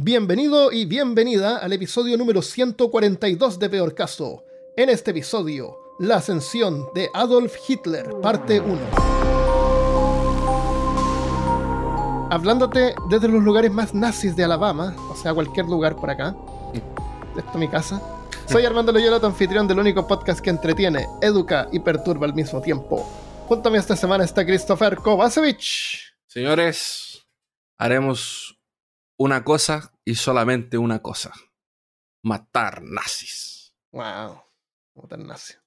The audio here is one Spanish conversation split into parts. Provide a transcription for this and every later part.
Bienvenido y bienvenida al episodio número 142 de Peor Caso. En este episodio, la ascensión de Adolf Hitler, parte 1. Hablándote desde los lugares más nazis de Alabama, o sea, cualquier lugar por acá. Esto es mi casa. Soy Armando Loyola, tu anfitrión del único podcast que entretiene, educa y perturba al mismo tiempo. Junto a mí esta semana está Christopher Kovacevic. Señores, haremos una cosa y solamente una cosa. Matar nazis. Wow. Matar nazis.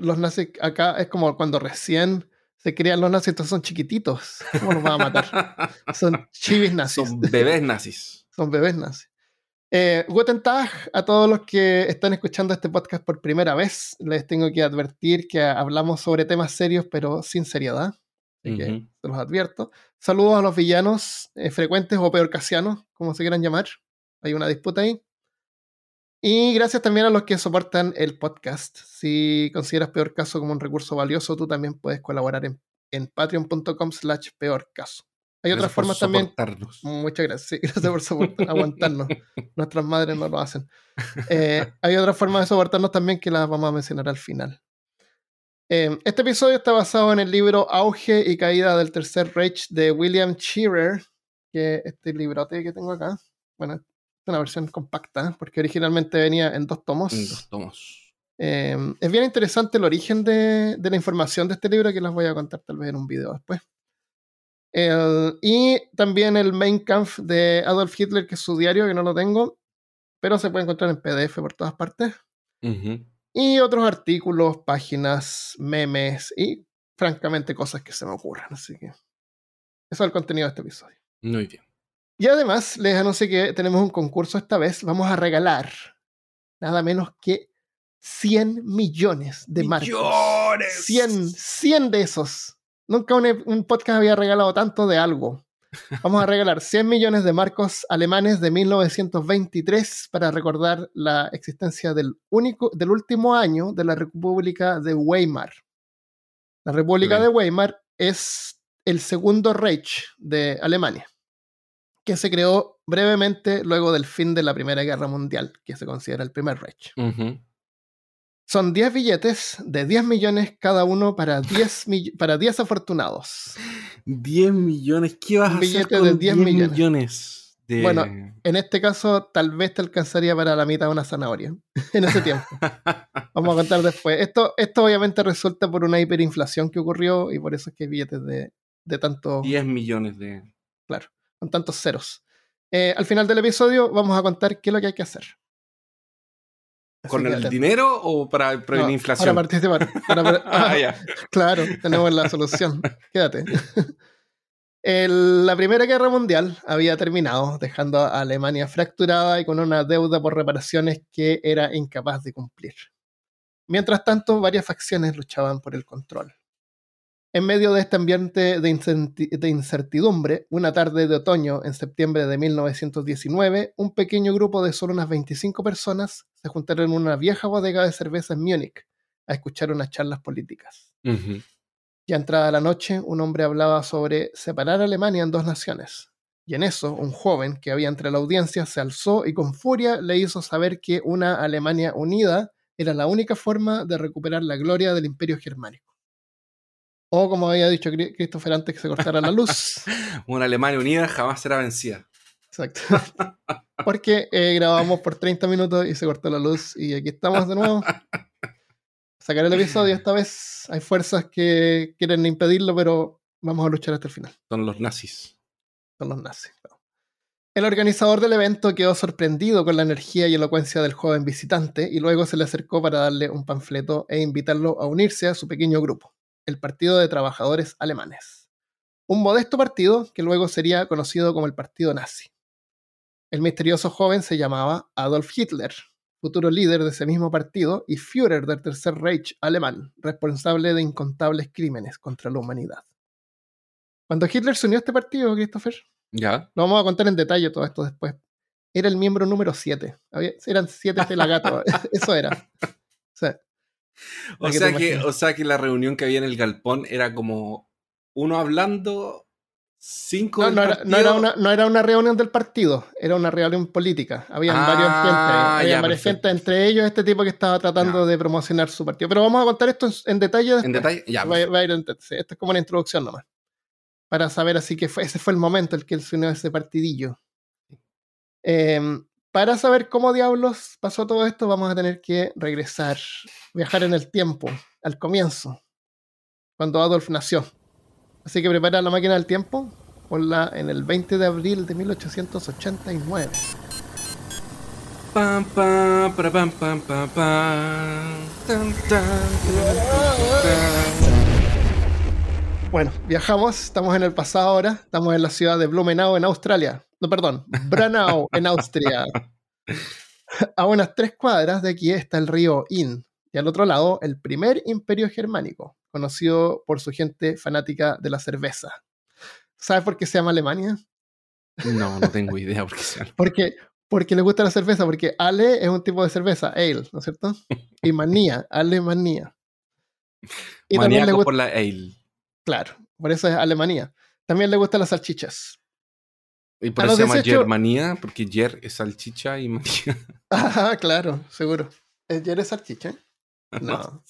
Los nazis acá es como cuando recién se crean los nazis, entonces son chiquititos. ¿Cómo los van a matar? Son chivis nazis. Son bebés nazis. Son bebés nazis. Eh, guten Tag a todos los que están escuchando este podcast por primera vez. Les tengo que advertir que hablamos sobre temas serios, pero sin seriedad. Así que se los advierto. Saludos a los villanos eh, frecuentes o peor casianos, como se quieran llamar. Hay una disputa ahí. Y gracias también a los que soportan el podcast. Si consideras peor caso como un recurso valioso, tú también puedes colaborar en, en patreon.com slash peor caso. Hay otras Gracias formas también. Muchas gracias. Sí, gracias por soportar, aguantarnos. Nuestras madres no lo hacen. Eh, hay otra forma de soportarnos también que las vamos a mencionar al final. Eh, este episodio está basado en el libro Auge y Caída del Tercer Reich de William Shearer, que este librote que tengo acá, bueno, es una versión compacta, porque originalmente venía en dos tomos. En dos tomos. Eh, es bien interesante el origen de, de la información de este libro que les voy a contar tal vez en un video después. El- y también el Mein Kampf de Adolf Hitler, que es su diario, que no lo tengo, pero se puede encontrar en PDF por todas partes. Ujú. Y otros artículos, páginas, memes y francamente cosas que se me ocurran. Así que eso es el contenido de este episodio. Muy bien. Y además les anuncio que tenemos un concurso esta vez. Vamos a regalar nada menos que 100 millones de marcos. ¡Millones! 100, 100 de esos. Nunca un, un podcast había regalado tanto de algo. Vamos a regalar 100 millones de marcos alemanes de 1923 para recordar la existencia del, único, del último año de la República de Weimar. La República Bien. de Weimar es el segundo Reich de Alemania, que se creó brevemente luego del fin de la Primera Guerra Mundial, que se considera el primer Reich. Ujú. Son 10 billetes de 10 millones cada uno para 10, mill- para 10 afortunados. 10 millones. ¿Qué vas a hacer con de 10 millones. millones de... Bueno, En este caso, tal vez te alcanzaría para la mitad de una zanahoria en ese tiempo. Vamos a contar después. Esto, esto obviamente resulta por una hiperinflación que ocurrió y por eso es que hay billetes de, de tanto, 10 millones de... con tantos ceros. Eh, al final del episodio vamos a contar qué es lo que hay que hacer. ¿Con el dinero o para prevenir No, inflación? Para participar. Para Ah. Claro, tenemos la solución. Quédate. El- la Primera Guerra Mundial había terminado, dejando a Alemania fracturada y con una deuda por reparaciones que era incapaz de cumplir. Mientras tanto, varias facciones luchaban por el control. En medio de este ambiente de, incertidumbre, una tarde de otoño en septiembre de 1919, un pequeño grupo de solo unas 25 personas se juntaron en una vieja bodega de cerveza en Múnich a escuchar unas charlas políticas. Ya entrada la noche, un hombre hablaba sobre separar a Alemania en dos naciones. Y en eso, un joven que había entre la audiencia se alzó y con furia le hizo saber que una Alemania unida era la única forma de recuperar la gloria del imperio germánico. O como había dicho Christopher antes que se cortara la luz. Una Alemania unida jamás será vencida. Exacto. Porque eh, grabamos por 30 minutos y se cortó la luz y aquí estamos de nuevo. Sacar el episodio esta vez. Hay fuerzas que quieren impedirlo, pero vamos a luchar hasta el final. Son los nazis. Son los nazis. claro. El organizador del evento quedó sorprendido con la energía y elocuencia del joven visitante y luego se le acercó para darle un panfleto e invitarlo a unirse a su pequeño grupo, el Partido de Trabajadores Alemanes. Un modesto partido que luego sería conocido como el Partido Nazi. El misterioso joven se llamaba Adolf Hitler, futuro líder de ese mismo partido y Führer del Tercer Reich alemán, responsable de incontables crímenes contra la humanidad. Cuando Hitler se unió a este partido, Christopher, ¿Ya? lo vamos a contar en detalle todo esto después. Era el miembro número 7. Eran 7 pelagatos. Eso era. O sea, O sea, que, o sea que la reunión que había en el galpón era como uno hablando Cinco No, no era, no era una, no era una reunión del partido, era una reunión política. Habían Ah, varios gente, había ya, varias gente, entre ellos este tipo que estaba tratando de promocionar su partido. Pero vamos a contar esto en, en detalle después. En detalle, ya. Va, va a ir en- sí, esto es como una introducción nomás. Para saber así que fue, ese fue el momento en que él se unió a ese partidillo. Em, para saber cómo diablos pasó todo esto, vamos a tener que regresar, viajar en el tiempo, al comienzo, cuando Adolf nació. Así que prepara la máquina del tiempo, ponla en el 20 de abril de 1889. Pam, pam, para, pam, pam, pam, pam. Tan, tan, tan. Bueno, viajamos, estamos en el pasado ahora, estamos en la ciudad de Blumenau, en Australia. No, perdón, Branau, en Austria. A unas tres cuadras de aquí está el río Inn, y al otro lado el primer imperio germánico, conocido por su gente fanática de la cerveza. ¿Sabes por qué se llama Alemania? No, no tengo idea porque sea. Porque, porque le gusta la cerveza, porque Ale es un tipo de cerveza, ale, ¿no es cierto? Y manía, Alemania. Y también le Maníaco gusta, por la ale. claro, por eso es Alemania. También le gustan las salchichas. Y por eso se llama 18 Germanía, porque Ger es salchicha y manía. Ah, claro, seguro. ¿Eh, ¿Ya eres salchicha? No.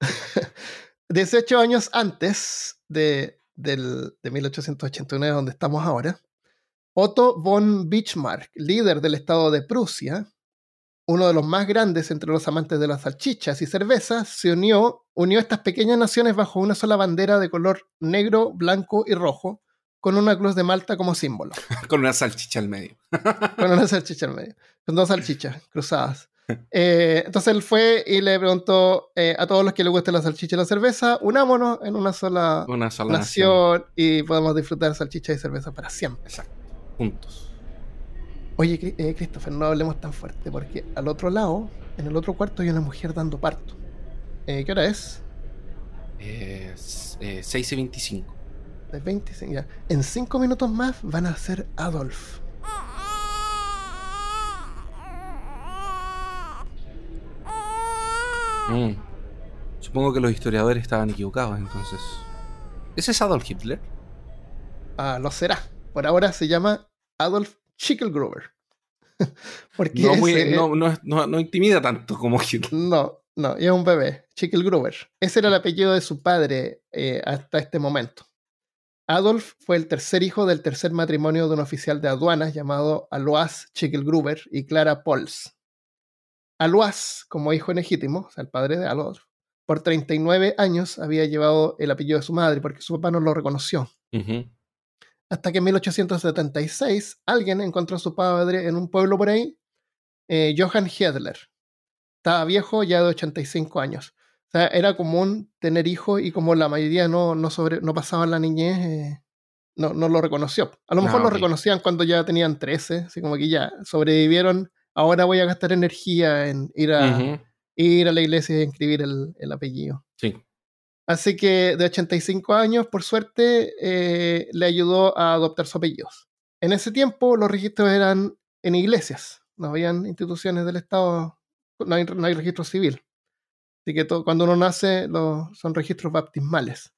18 años antes de, del, de 1889, donde estamos ahora, Otto von Bismarck, líder del estado de Prusia, uno de los más grandes entre los amantes de las salchichas y cervezas, se unió, unió estas pequeñas naciones bajo una sola bandera de color negro, blanco y rojo, con una cruz de Malta como símbolo. Con una salchicha al medio. Con una salchicha en medio. Con dos salchichas cruzadas. Eh, entonces él fue y le preguntó eh, a todos los que les guste la salchicha y la cerveza, unámonos en una sola Una sola nación. nación y podemos disfrutar salchicha y cerveza para siempre. Exacto. Juntos. Oye, eh, Christopher, no hablemos tan fuerte porque al otro lado, en el otro cuarto, hay una mujer dando parto. ¿Qué hora es? S- eh, 6 y 25. De 25 ya. En cinco minutos más van a ser Adolf. Mm. Supongo que los historiadores estaban equivocados entonces. ¿Ese es Adolf Hitler? Ah, lo será. Por ahora se llama Adolf Schicklgruber. porque No, muy- ese- no, no, es- no- no intimida tanto como Hitler. No, no, es un bebé, Schicklgruber. Ese era el apellido de su padre eh, hasta este momento. Adolf fue el tercer hijo del tercer matrimonio de un oficial de aduanas llamado Alois Schicklgruber y Clara Pols. Alois, como hijo legítimo, o sea, el padre de Adolf, por 39 años había llevado el apellido de su madre porque su papá no lo reconoció. Hasta que en 1876 alguien encontró a su padre en un pueblo por ahí, eh, Johann Hedler. Estaba viejo, ya de 85 años. O sea, era común tener hijos y como la mayoría no, no, sobre, no pasaban la niñez, eh, no, no lo reconoció. A lo mejor lo ok. reconocían cuando ya tenían 13, así como que ya sobrevivieron. Ahora voy a gastar energía en ir a, ir a la iglesia y inscribir el, el apellido. Sí. Así que de 85 años, por suerte, eh, le ayudó a adoptar su apellido. En ese tiempo los registros eran en iglesias, no habían instituciones del Estado, no hay, no hay registro civil. Así que todo, cuando uno nace los, son registros baptismales.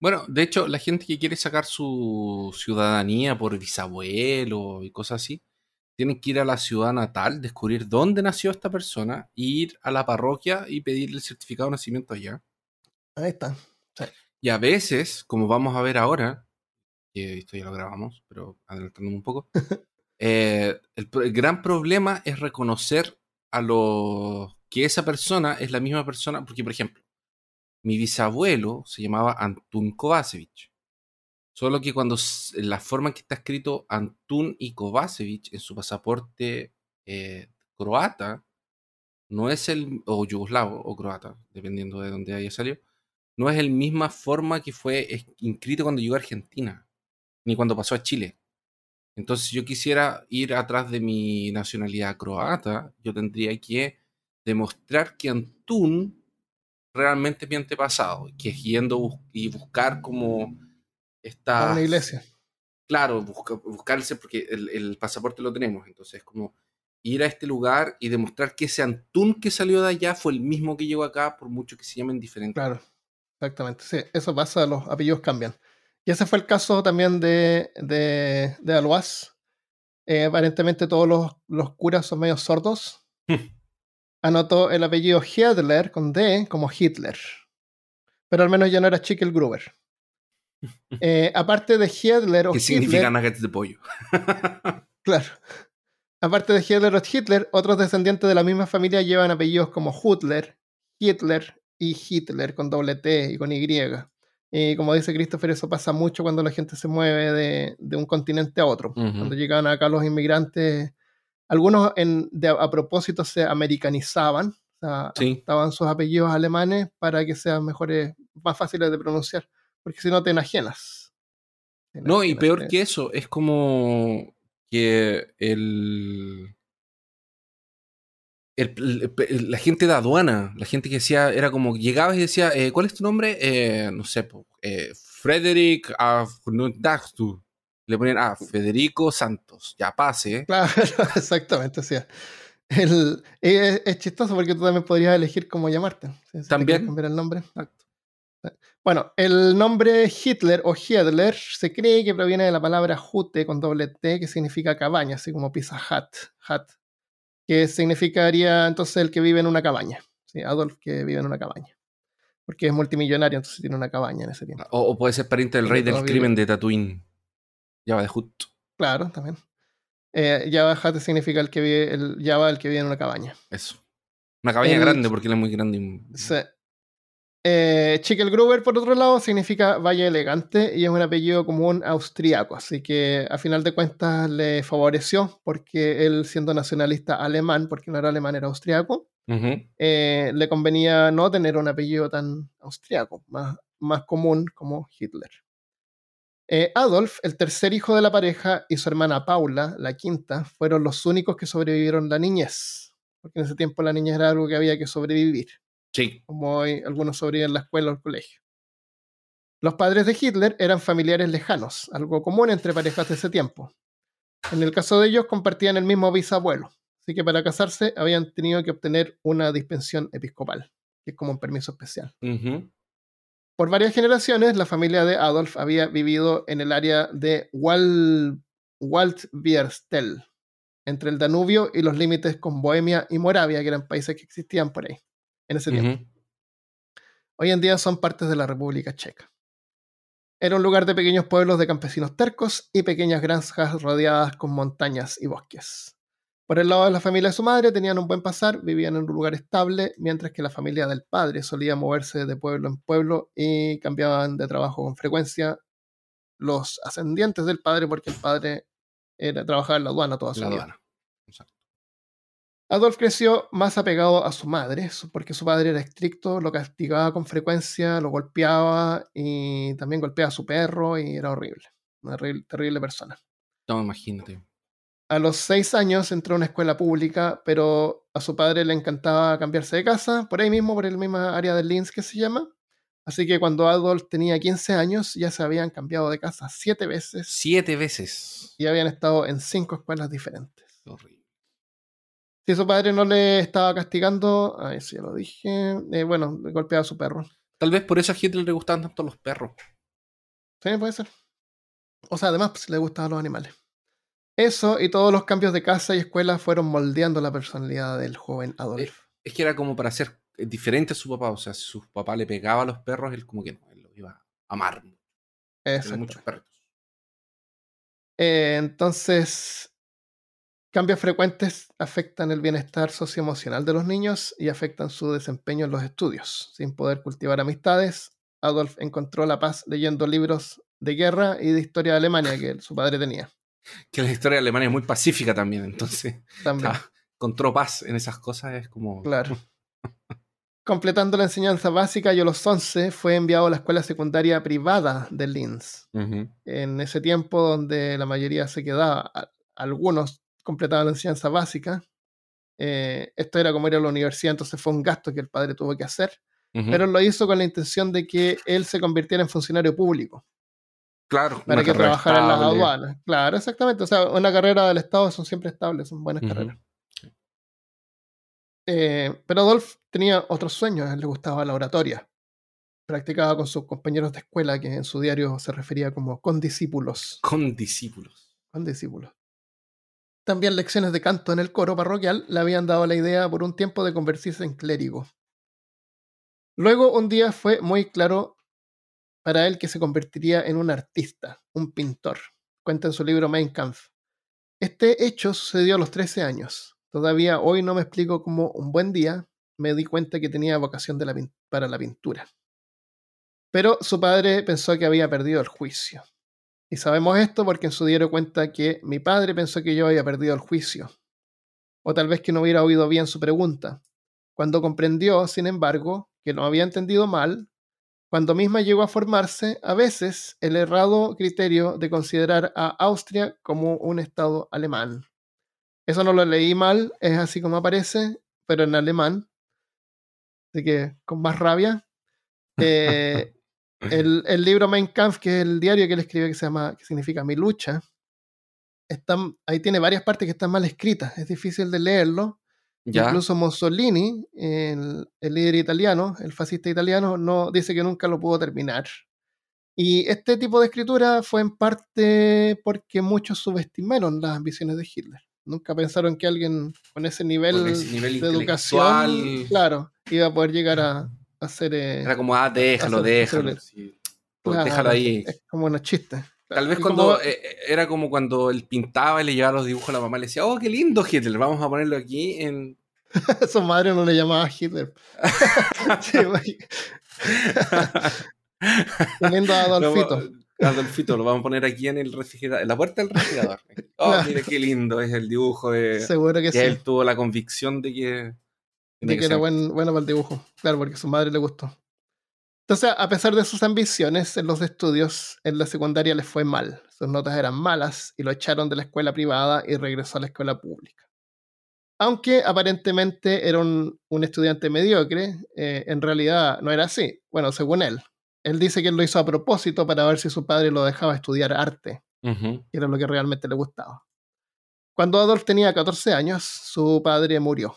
Bueno, de hecho, la gente que quiere sacar su ciudadanía por bisabuelo y cosas así, tienen que ir a la ciudad natal, descubrir dónde nació esta persona, ir a la parroquia y pedirle el certificado de nacimiento allá. Ahí está. Y a veces, como vamos a ver ahora, que esto ya lo grabamos, pero adelantándome un poco, eh, el gran problema es reconocer a los que esa persona es la misma persona, porque por ejemplo, mi bisabuelo se llamaba Antun Kovacevic. Solo que cuando la forma en que está escrito Antun y Kovacevic en su pasaporte eh, croata, no es el, o yugoslavo o croata, dependiendo de dónde haya salido, no es el misma forma que fue inscrito cuando llegó a Argentina, ni cuando pasó a Chile. Entonces, si yo quisiera ir atrás de mi nacionalidad croata, yo tendría que demostrar que Antun realmente es mi antepasado, que es yendo bus- y buscar como esta... una iglesia. Claro, busca, buscarse porque el, el pasaporte lo tenemos, entonces como ir a este lugar y demostrar que ese Antun que salió de allá fue el mismo que llegó acá, por mucho que se llamen diferentes. Claro, exactamente. Sí, eso pasa, los apellidos cambian. Y ese fue el caso también de, de, de Alois. Eh, aparentemente todos los, los, curas son medio sordos. Anotó el apellido Hitler con D como Hitler. Pero al menos ya no era Chickel Gruber. Eh, aparte de Hitler o ¿Qué significa nuggets de pollo? claro. Aparte de Hitler o Hitler, otros descendientes de la misma familia llevan apellidos como Hutler, Hitler y Hitler con doble T y con Y. Y como dice Christopher, eso pasa mucho cuando la gente se mueve de, de un continente a otro. Cuando llegaban acá los inmigrantes, algunos en, de, a propósito se americanizaban, o sea, Sí. sus apellidos alemanes para que sean mejores, más fáciles de pronunciar, porque si no te enajenas. Te No, y peor que eso, es como que el, el- el- el- la gente de aduana, la gente que decía, era como, llegabas y decía, eh, ¿cuál es tu nombre? Eh, no sé, eh, Frederick Afnudagstu. Le ponían, ah, Federico Santos, ya pase. Claro, exactamente, o sea. El, es, es chistoso porque tú también podrías elegir cómo llamarte. si- También. cambiar el nombre. Exacto. Bueno, el nombre Hitler o Hiedler se cree que proviene de la palabra Hute con doble T, que significa cabaña, así como Pizza Hut, hut que significaría entonces el que vive en una cabaña. Sí, Adolf que vive en una cabaña. Porque es multimillonario, entonces tiene una cabaña en ese tiempo. O, o puede ser pariente del rey del todavía. crimen de Tatooine. Java de Hut. Claro, también. Eh, Java Hut significa el que vive, el Java, el que vive en una cabaña. Eso. Una cabaña El- grande porque él es muy grande. y- Sí. Eh, Schickelgruber, por otro lado, significa valle elegante y es un apellido común austriaco, así que a final de cuentas le favoreció porque él, siendo nacionalista alemán, porque no era alemán, era austriaco, eh, le convenía no tener un apellido tan austriaco, más, más común como Hitler. Eh, Adolf, el tercer hijo de la pareja, y su hermana Paula, la quinta, fueron los únicos que sobrevivieron la niñez, porque en ese tiempo la niñez era algo que había que sobrevivir Sí. como hoy algunos sobreviven en la escuela o el colegio. Los padres de Hitler eran familiares lejanos, algo común entre parejas de ese tiempo. En el caso de ellos compartían el mismo bisabuelo, así que para casarse habían tenido que obtener una dispensión episcopal, que es como un permiso especial. Por varias generaciones, la familia de Adolf había vivido en el área de Wal Waldbierstel, entre el Danubio y los límites con Bohemia y Moravia, que eran países que existían por ahí en ese tiempo. Hoy en día son partes de la República Checa. Era un lugar de pequeños pueblos de campesinos tercos y pequeñas granjas rodeadas con montañas y bosques. Por el lado de la familia de su madre tenían un buen pasar, vivían en un lugar estable, mientras que la familia del padre solía moverse de pueblo en pueblo y cambiaban de trabajo con frecuencia los ascendientes del padre porque el padre era, trabajaba en la aduana toda su La vida. aduana. Exacto. Adolf creció más apegado a su madre, porque su padre era estricto, lo castigaba con frecuencia, lo golpeaba y también golpeaba a su perro y era horrible. Una terrible persona. No, imagínate. A los seis años entró a una escuela pública, pero a su padre le encantaba cambiarse de casa, por ahí mismo, por el mismo área de Linz que se llama. Así que cuando Adolf tenía 15 años ya se habían cambiado de casa siete veces Siete veces. y habían estado en cinco escuelas diferentes. Horrible. Si su padre no le estaba castigando, ah, eso ya lo dije, eh, bueno, le golpeaba a su perro. Tal vez por eso a Hitler le gustaban tanto los perros. Sí, puede ser. O sea, además pues, le gustaban los animales. Eso y todos los cambios de casa y escuela fueron moldeando la personalidad del joven Adolf. Es que era como para ser diferente a su papá. O sea, si su papá le pegaba a los perros, él como que no, él los iba a amar. Muchos perros. Eh, entonces, cambios frecuentes afectan el bienestar socioemocional de los niños y afectan su desempeño en los estudios. Sin poder cultivar amistades, Adolf encontró la paz leyendo libros de guerra y de historia de Alemania que su padre tenía. Que la historia de Alemania es muy pacífica también. Entonces, También. ah, encontró paz en esas cosas. Es como. Claro. Completando la enseñanza básica y a los 11 fue enviado a la escuela secundaria privada de Linz. En ese tiempo donde la mayoría se quedaba, algunos completaban la enseñanza básica. Eh, esto era como ir a la universidad, entonces fue un gasto que el padre tuvo que hacer, pero lo hizo con la intención de que él se convirtiera en funcionario público claro, para que carrera trabajara en las aduanas. Claro, exactamente. O sea, una carrera del Estado son siempre estables, son buenas carreras. Eh, pero Adolf tenía otros sueños, a él le gustaba la oratoria. Practicaba con sus compañeros de escuela, que en su diario se refería como condiscípulos. Condiscípulos. Condiscípulos. También lecciones de canto en el coro parroquial le habían dado la idea por un tiempo de convertirse en clérigo. Luego un día fue muy claro para él que se convertiría en un artista, un pintor. Cuenta en su libro Mein Kampf. Este hecho sucedió a los 13 años. Todavía hoy no me explico cómo un buen día me di cuenta que tenía vocación para la pintura. Pero su padre pensó que había perdido el juicio. Y sabemos esto porque en su diario cuenta que mi padre pensó que yo había perdido el juicio. O tal vez que no hubiera oído bien su pregunta. Cuando comprendió, sin embargo, que no había entendido mal, cuando misma llegó a formarse, a veces, el errado criterio de considerar a Austria como un estado alemán. Eso no lo leí mal, es así como aparece, pero en alemán. Así que con más rabia. Eh, el, el, libro Mein Kampf, que es el diario que él escribe, que se llama, que significa Mi lucha, está, ahí tiene varias partes que están mal escritas. Es difícil de leerlo. Incluso Mussolini, el, el, líder italiano, el fascista italiano, no dice que nunca lo pudo terminar. Y este tipo de escritura fue en parte porque muchos subestimaron las ambiciones de Hitler. Nunca pensaron que alguien con ese nivel, de educación, claro, iba a poder llegar a, hacer. Eh, Era como, ah, déjalo, déjalo. Pues déjalo ahí. Es como unos chistes. Tal vez cuando eh, eh, era como cuando él pintaba y le llevaba los dibujos a la mamá y le decía, oh, qué lindo Hitler, vamos a ponerlo aquí en. Su madre no le llamaba Hitler. sí, Poniendo a Adolfito. Adolfito, lo vamos a poner aquí en el refrigerador, en la puerta del refrigerador. Oh, mire qué lindo es el dibujo. De, Seguro que, sí. Él tuvo la convicción de que. De, que, era bueno para el dibujo. Claro, porque a su madre le gustó. Entonces, a pesar de sus ambiciones en los estudios, en la secundaria les fue mal. Sus notas eran malas y lo echaron de la escuela privada y regresó a la escuela pública. Aunque aparentemente era un, estudiante mediocre, eh, en realidad no era así. Bueno, según él. Él dice que él lo hizo a propósito para ver si su padre lo dejaba estudiar arte, que era lo que realmente le gustaba. Cuando Adolf tenía 14 años, su padre murió.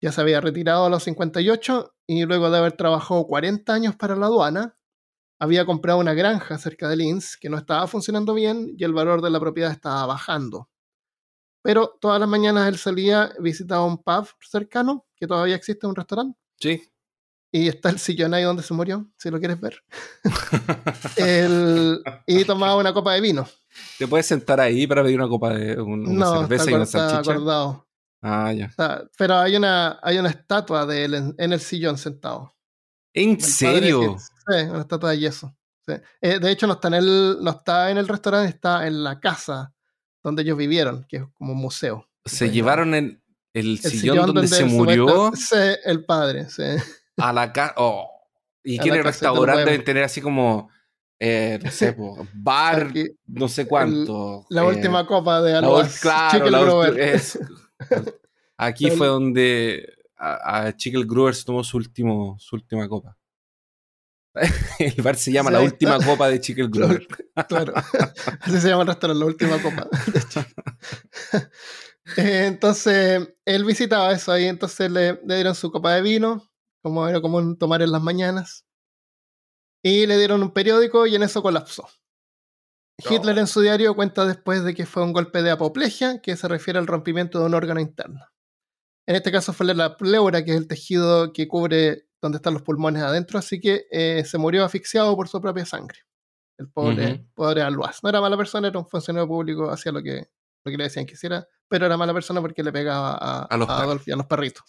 Ya se había retirado a los 58 y luego de haber trabajado 40 años para la aduana, había comprado una granja cerca de Linz que no estaba funcionando bien y el valor de la propiedad estaba bajando. Pero todas las mañanas él salía, visitaba un pub cercano, que todavía existe, un restaurante. Sí. Y está el sillón ahí donde se murió, si lo quieres ver. y tomaba una copa de vino. ¿Te puedes sentar ahí para pedir una copa de una cerveza y una salchicha? Acordado. Ah, ya. pero hay una, hay una estatua de él en, el sillón sentado. ¿En serio? sí, una estatua de yeso. Eh, de hecho, no está, en el, no está en el restaurante, está en la casa donde ellos vivieron, que es como un museo. ¿Se llevaron el, el, sillón, donde, se murió? Sí, el padre, sí. A la casa. Oh. ¿Y quién el restaurante deben tener así como. Eh, no sé, bar, no sé cuánto. la última eh, copa de Alois. Claro, la es, Aquí fue donde a, a Chicle Gruber se tomó su, último, su última copa. El bar se llama La Última Copa de Chicle Gruber. Claro, así se llama el restaurante, La Última Copa. Eh, entonces, él visitaba eso ahí, entonces le, le, dieron su copa de vino, como era común tomar en las mañanas, y le dieron un periódico y en eso colapsó. Hitler en su diario cuenta después de que fue un golpe de apoplejia, que se refiere al rompimiento de un órgano interno. En este caso fue la pleura, que es el tejido que cubre donde están los pulmones adentro, así que eh, se murió asfixiado por su propia sangre. El pobre, pobre Alois. No era mala persona, era un funcionario público, hacía lo que, lo que le decían que hiciera, pero era mala persona porque le pegaba a, a, los Adolf y a los perritos.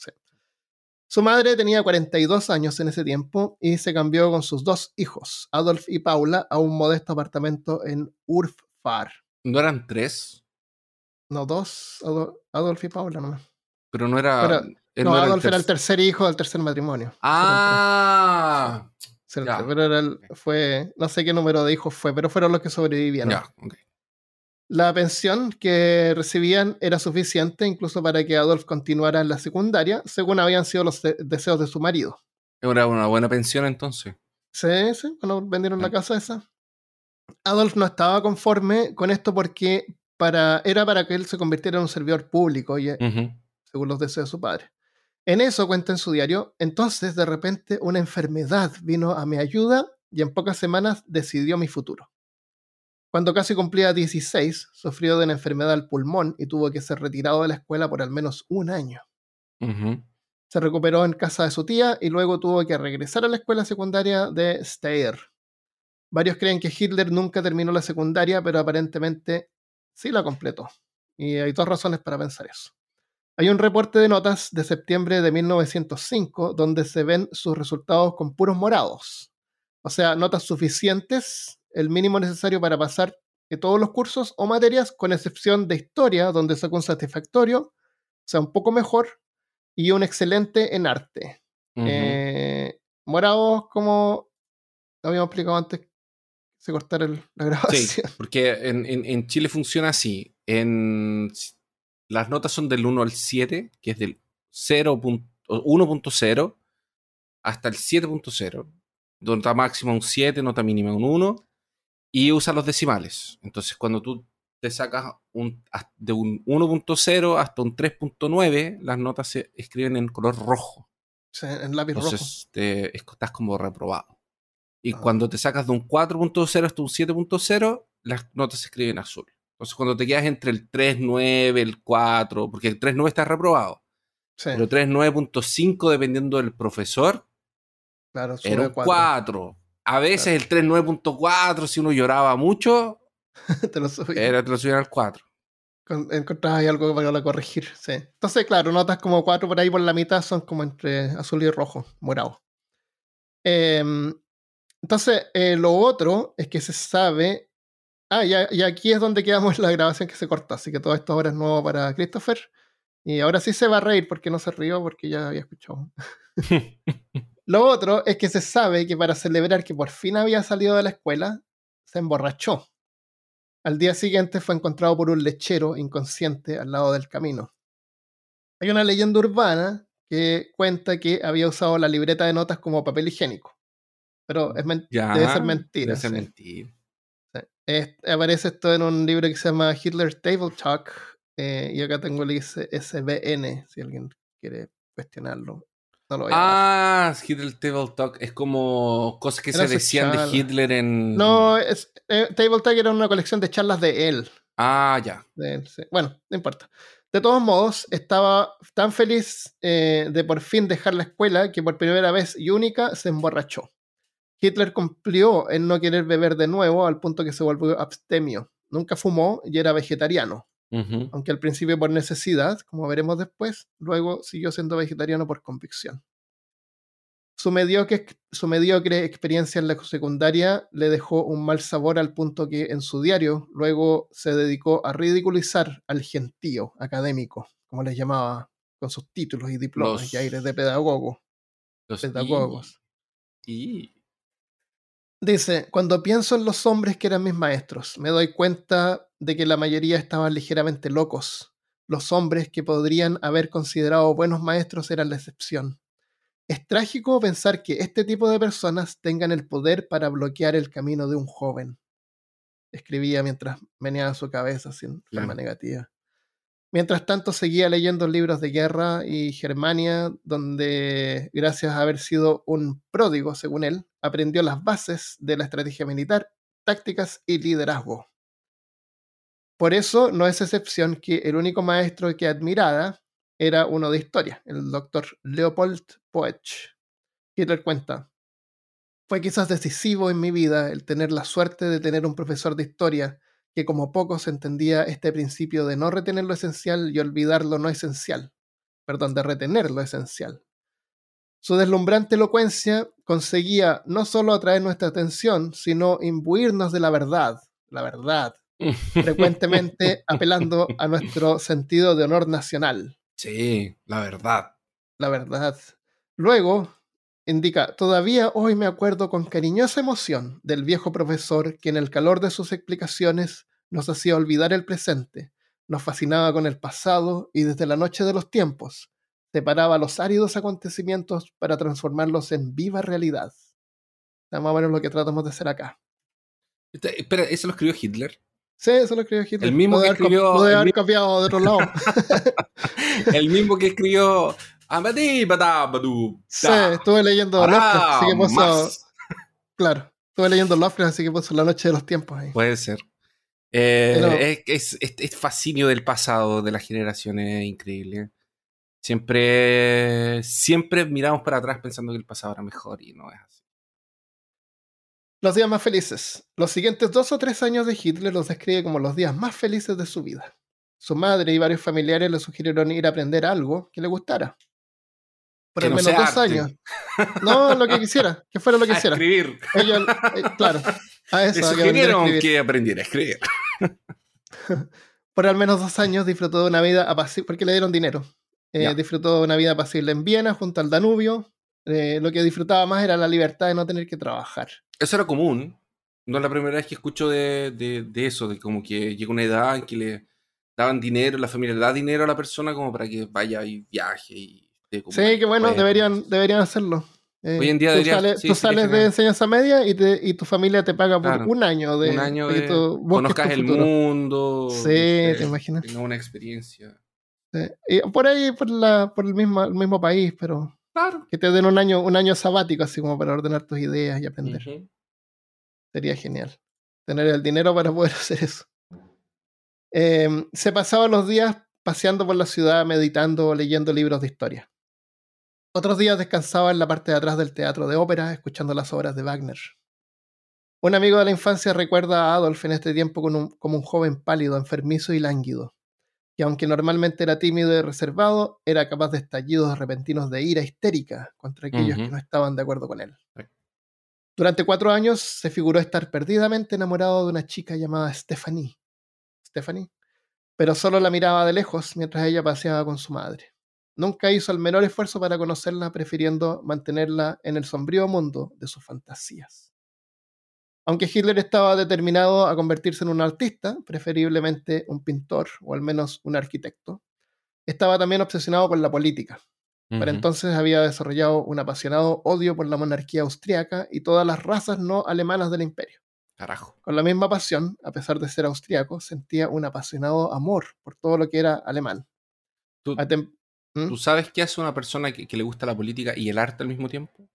Su madre tenía 42 años en ese tiempo y se cambió con sus dos hijos, Adolf y Paula, a un modesto apartamento en Urfar. ¿No eran tres? No, dos, Adolf y Paula nomás. Pero no era. No, Adolf era el tercer hijo del tercer matrimonio. Ah. Pero era el, fue. No sé qué número de hijos fue, pero fueron los que sobrevivieron. La pensión que recibían era suficiente incluso para que Adolf continuara en la secundaria, según habían sido los deseos de su marido. Era una buena pensión entonces. Sí, sí, cuando vendieron la casa esa. Adolf no estaba conforme con esto porque para, era para que él se convirtiera en un servidor público y, según los deseos de su padre. En eso cuenta en su diario, entonces de repente una enfermedad vino a mi ayuda y en pocas semanas decidió mi futuro. Cuando casi cumplía 16, sufrió de una enfermedad al pulmón y tuvo que ser retirado de la escuela por al menos un año. Se recuperó en casa de su tía y luego tuvo que regresar a la escuela secundaria de Steyr. Varios creen que Hitler nunca terminó la secundaria, pero aparentemente sí la completó. Y hay dos razones para pensar eso. Hay un reporte de notas de septiembre de 1905 donde se ven sus resultados con puros morados. O sea, notas suficientes, el mínimo necesario para pasar todos los cursos o materias, con excepción de historia, donde sacó un satisfactorio, o sea, un poco mejor, y un excelente en arte. Eh, morados, como habíamos explicado antes, se cortara la grabación. Sí, porque en, en Chile funciona así. En las notas son del 1 al 7, que es del 1.0 hasta el 7.0. Nota máxima un 7, nota mínima un 1. Y usa los decimales. Entonces, cuando tú te sacas un, de un 1.0 hasta un 3.9, las notas se escriben en color rojo. Sí, en lápiz Entonces, Te, estás como reprobado. Y ah. cuando te sacas de un 4.0 hasta un 7.0, las notas se escriben azul. Entonces, cuando te quedas entre el 3.9, el 4, porque el 3.9 está reprobado. Sí. Pero 3.9.5, dependiendo del profesor, claro, era un 4. A veces el 3.9.4, si uno lloraba mucho, te lo subían. Era, te lo subían al 4. Encontrabas ahí algo para corregir, sí. Entonces, claro, notas como 4 por ahí por la mitad son como entre azul y rojo, morado. Em, entonces, eh, lo otro es que se sabe Ah, y, aquí es donde quedamos la grabación que se cortó, así que todo esto ahora es nuevo para Christopher. Y ahora sí se va a reír porque no se rió porque ya había escuchado. Lo otro es que se sabe que para celebrar que por fin había salido de la escuela, se emborrachó. Al día siguiente fue encontrado por un lechero inconsciente al lado del camino. Hay una leyenda urbana que cuenta que había usado la libreta de notas como papel higiénico. Pero es debe ser mentira. Debe ser mentira aparece esto en un libro que se llama Hitler Table Talk. Eh, y acá tengo el SBN, si alguien quiere cuestionarlo. ah, Hitler Table Talk es como cosas que se decían de Hitler en. No, es, eh, Table Talk era una colección de charlas de él. Ah, ya. Bueno, no importa. De todos modos, estaba tan feliz eh, de por fin dejar la escuela que por primera vez y única se emborrachó. Hitler cumplió en no querer beber de nuevo al punto que se volvió abstemio. Nunca fumó y era vegetariano. Aunque al principio por necesidad, como veremos después, luego siguió siendo vegetariano por convicción. Su mediocre, su mediocre experiencia en la secundaria le dejó un mal sabor al punto que en su diario luego se dedicó a ridiculizar al gentío académico, como les llamaba, con sus títulos y diplomas y aires de pedagogo. Los pedagogos. y Dice, cuando pienso en los hombres que eran mis maestros, me doy cuenta de que la mayoría estaban ligeramente locos. Los hombres que podrían haber considerado buenos maestros eran la excepción. Es trágico pensar que este tipo de personas tengan el poder para bloquear el camino de un joven. Escribía mientras meneaba su cabeza sin forma negativa. Mientras tanto, seguía leyendo libros de guerra y Germania, donde, gracias a haber sido un pródigo, según él, aprendió las bases de la estrategia militar, tácticas y liderazgo. Por eso, no es excepción que el único maestro que admiraba era uno de historia, el doctor Leopold Poech. Hitler cuenta, fue quizás decisivo en mi vida el tener la suerte de tener un profesor de historia que como pocos entendía este principio de no retener lo esencial y olvidar lo no esencial, perdón, de retener lo esencial. Su deslumbrante elocuencia conseguía no solo atraer nuestra atención, sino imbuirnos de la verdad, la verdad, frecuentemente apelando a nuestro sentido de honor nacional. Sí, la verdad. La verdad. Luego, Indica, todavía hoy me acuerdo con cariñosa emoción del viejo profesor que en el calor de sus explicaciones nos hacía olvidar el presente, nos fascinaba con el pasado y desde la noche de los tiempos separaba los áridos acontecimientos para transformarlos en viva realidad. Es más o menos lo que tratamos de hacer acá. Este, espera, ¿eso lo escribió Hitler? Sí, eso lo escribió Hitler. El mismo que escribió. haber copiado de otro lado. el mismo que escribió Sí, estuve leyendo Lovecraft, así que puso. Claro, estuve leyendo Lovecraft, así que puso La Noche de los Tiempos ahí. Puede ser. Eh, es, es, fascinio del pasado de las generaciones increíble. Siempre, siempre miramos para atrás pensando que el pasado era mejor y no es así. Los días más felices. Los siguientes dos o tres años de Hitler los describe como los días más felices de su vida. Su madre y varios familiares le sugirieron ir a aprender algo que le gustara. Por al menos dos años. No, lo que quisiera, que fuera lo que quisiera. escribir. Eh, claro. A eso, le sugirieron que aprendiera a escribir. Por al menos dos años disfrutó de una vida apacible, porque le dieron dinero. Eh, disfrutó de una vida apacible en Viena, junto al Danubio. Eh, lo que disfrutaba más era la libertad de no tener que trabajar. Eso era común. No es la primera vez que escucho de, de, eso, de como que llega una edad en que le daban dinero, la familia le da dinero a la persona como para que vaya y viaje. Y sí, que bueno, deberían, deberían hacerlo. Eh, Hoy en día tú sales, tú sales de enseñanza media y, te, y, tu familia te paga por un año de, un año de conozcas el mundo. Sí, te imaginas. Tengas una experiencia. Y por ahí, por, la, por el, mismo, el mismo país, pero claro. que te den un año, un año sabático así como para ordenar tus ideas y aprender. Sería genial. Tener el dinero para poder hacer eso. Em, se pasaba los días paseando por la ciudad, meditando o leyendo libros de historia. Otros días descansaba en la parte de atrás del teatro de ópera, escuchando las obras de Wagner. Un amigo de la infancia recuerda a Adolf en este tiempo como un, como un joven pálido, enfermizo y lánguido, que aunque normalmente era tímido y reservado, era capaz de estallidos repentinos de ira histérica contra aquellos que no estaban de acuerdo con él. Durante cuatro años se figuró estar perdidamente enamorado de una chica llamada Stephanie. Stephanie. Pero solo la miraba de lejos mientras ella paseaba con su madre. Nunca hizo el menor esfuerzo para conocerla, prefiriendo mantenerla en el sombrío mundo de sus fantasías. Aunque Hitler estaba determinado a convertirse en un artista, preferiblemente un pintor o al menos un arquitecto, estaba también obsesionado con la política. Para entonces había desarrollado un apasionado odio por la monarquía austriaca y todas las razas no alemanas del imperio. Carajo. Con la misma pasión, a pesar de ser austriaco, sentía un apasionado amor por todo lo que era alemán. ¿Mm? ¿Tú sabes qué hace una persona que, le gusta la política y el arte al mismo tiempo?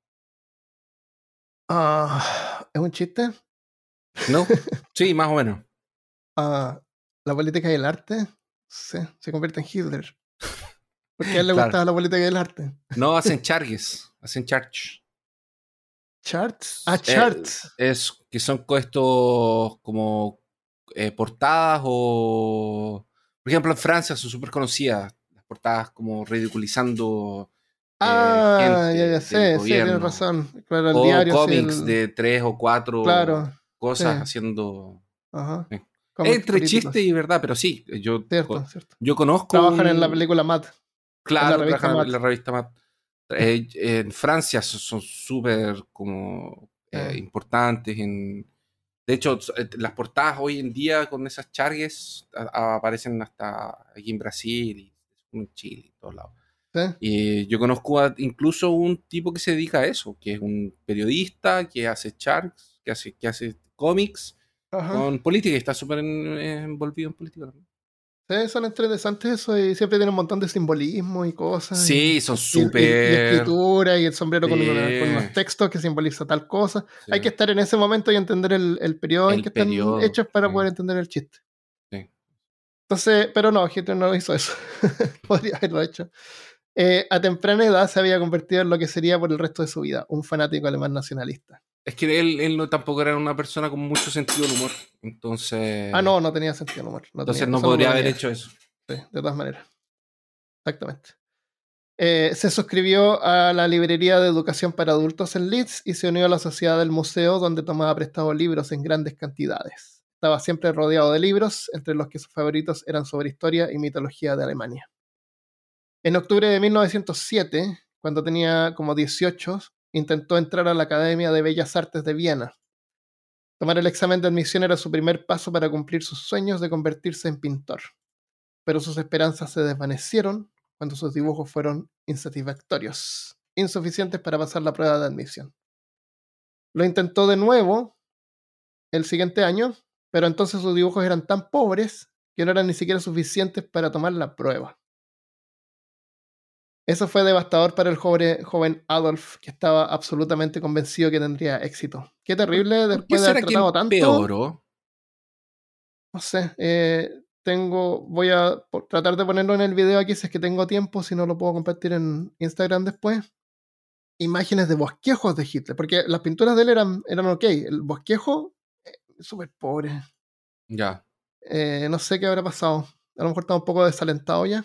Ah, ¿Es un chiste? No, sí, más o menos. Ah, la política y el arte sí, se convierte en Hitler. Porque a él le gusta la política y el arte. No, hacen charges, hacen charts. ¿Charts? Ah, charts. es que son estos como eh, portadas o. Por ejemplo, en Francia son súper conocidas portadas como ridiculizando. Eh, ah, ya, ya sé, sí, tienes razón. Claro, el o diario, cómics de tres o cuatro cosas haciendo. Ajá. Entre chiste y verdad, pero sí, yo, cierto, cierto. yo conozco. Trabajan en la película Matt. Claro, trabajan en la revista Matt. Eh, en Francia son súper como eh, importantes en de hecho, eh, las portadas hoy en día con esas charges aparecen hasta aquí en Brasil y en Chile, en todos lados. Y yo conozco incluso un tipo que se dedica a eso, que es un periodista que hace charts, que hace, que hace cómics con política y está súper envolvido en política también. Sí, son interesantes eso y siempre tienen un montón de simbolismo y cosas. Sí, son súper. Y, escritura y el sombrero con, unos textos que simboliza tal cosa. Hay que estar en ese momento y entender el, el periodo en que están hechos para poder entender el chiste. Entonces, pero no, Hitler no hizo eso. Podría haberlo hecho. Eh, a temprana edad se había convertido en lo que sería por el resto de su vida, un fanático alemán nacionalista. Es que él, él no, tampoco era una persona con mucho sentido del humor. Entonces. Ah, no, no tenía sentido del humor. entonces no podría haber hecho eso. Sí, de todas maneras. Exactamente. Eh, se suscribió a la librería de educación para adultos en Leeds y se unió a la sociedad del museo donde tomaba prestado libros en grandes cantidades. Estaba siempre rodeado de libros, entre los que sus favoritos eran sobre historia y mitología de Alemania. En octubre de 1907, cuando tenía como 18, intentó entrar a la Academia de Bellas Artes de Viena. Tomar el examen de admisión era su primer paso para cumplir sus sueños de convertirse en pintor. Pero sus esperanzas se desvanecieron cuando sus dibujos fueron insatisfactorios, insuficientes para pasar la prueba de admisión. Lo intentó de nuevo el siguiente año, pero entonces sus dibujos eran tan pobres que no eran ni siquiera suficientes para tomar la prueba. Eso fue devastador para el joven, joven Adolf, que estaba absolutamente convencido que tendría éxito. Qué terrible después de haber tratado tanto. Peoró? No sé, eh, tengo, voy a tratar de ponerlo en el video aquí si es que tengo tiempo, si no lo puedo compartir en Instagram después. Imágenes de bosquejos de Hitler, porque las pinturas de él eran, eran ok, el bosquejo, eh, súper pobre. Ya. Eh, no sé qué habrá pasado, a lo mejor está un poco desalentado ya.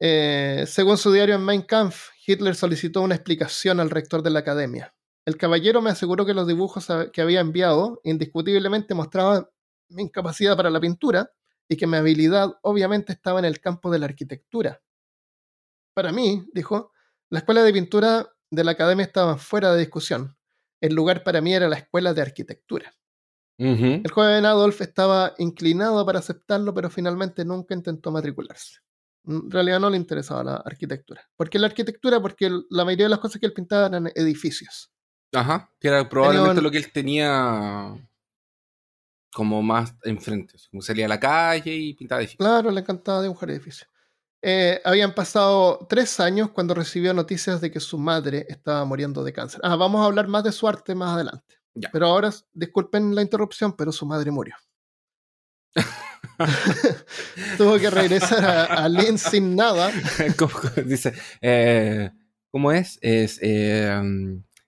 Eh, según su diario en Mein Kampf, Hitler solicitó una explicación al rector de la academia. El caballero me aseguró que los dibujos que había enviado indiscutiblemente mostraban mi incapacidad para la pintura y que mi habilidad obviamente estaba en el campo de la arquitectura. Para mí, dijo, la escuela de pintura de la academia estaba fuera de discusión. El lugar para mí era la escuela de arquitectura. El joven Adolf estaba inclinado para aceptarlo, pero finalmente nunca intentó matricularse. En realidad no le interesaba la arquitectura. ¿Por qué la arquitectura? Porque la mayoría de las cosas que él pintaba eran edificios. Ajá, que era probablemente lo que él tenía como más enfrente. Como salía a la calle y pintaba edificios. Claro, le encantaba dibujar edificios. Eh, habían pasado tres años cuando recibió noticias de que su madre estaba muriendo de cáncer. Ah, vamos a hablar más de su arte más adelante. Pero ahora, disculpen la interrupción, pero su madre murió. Tuvo que regresar a, a Lynn sin nada. dice, eh, ¿cómo es? Es eh,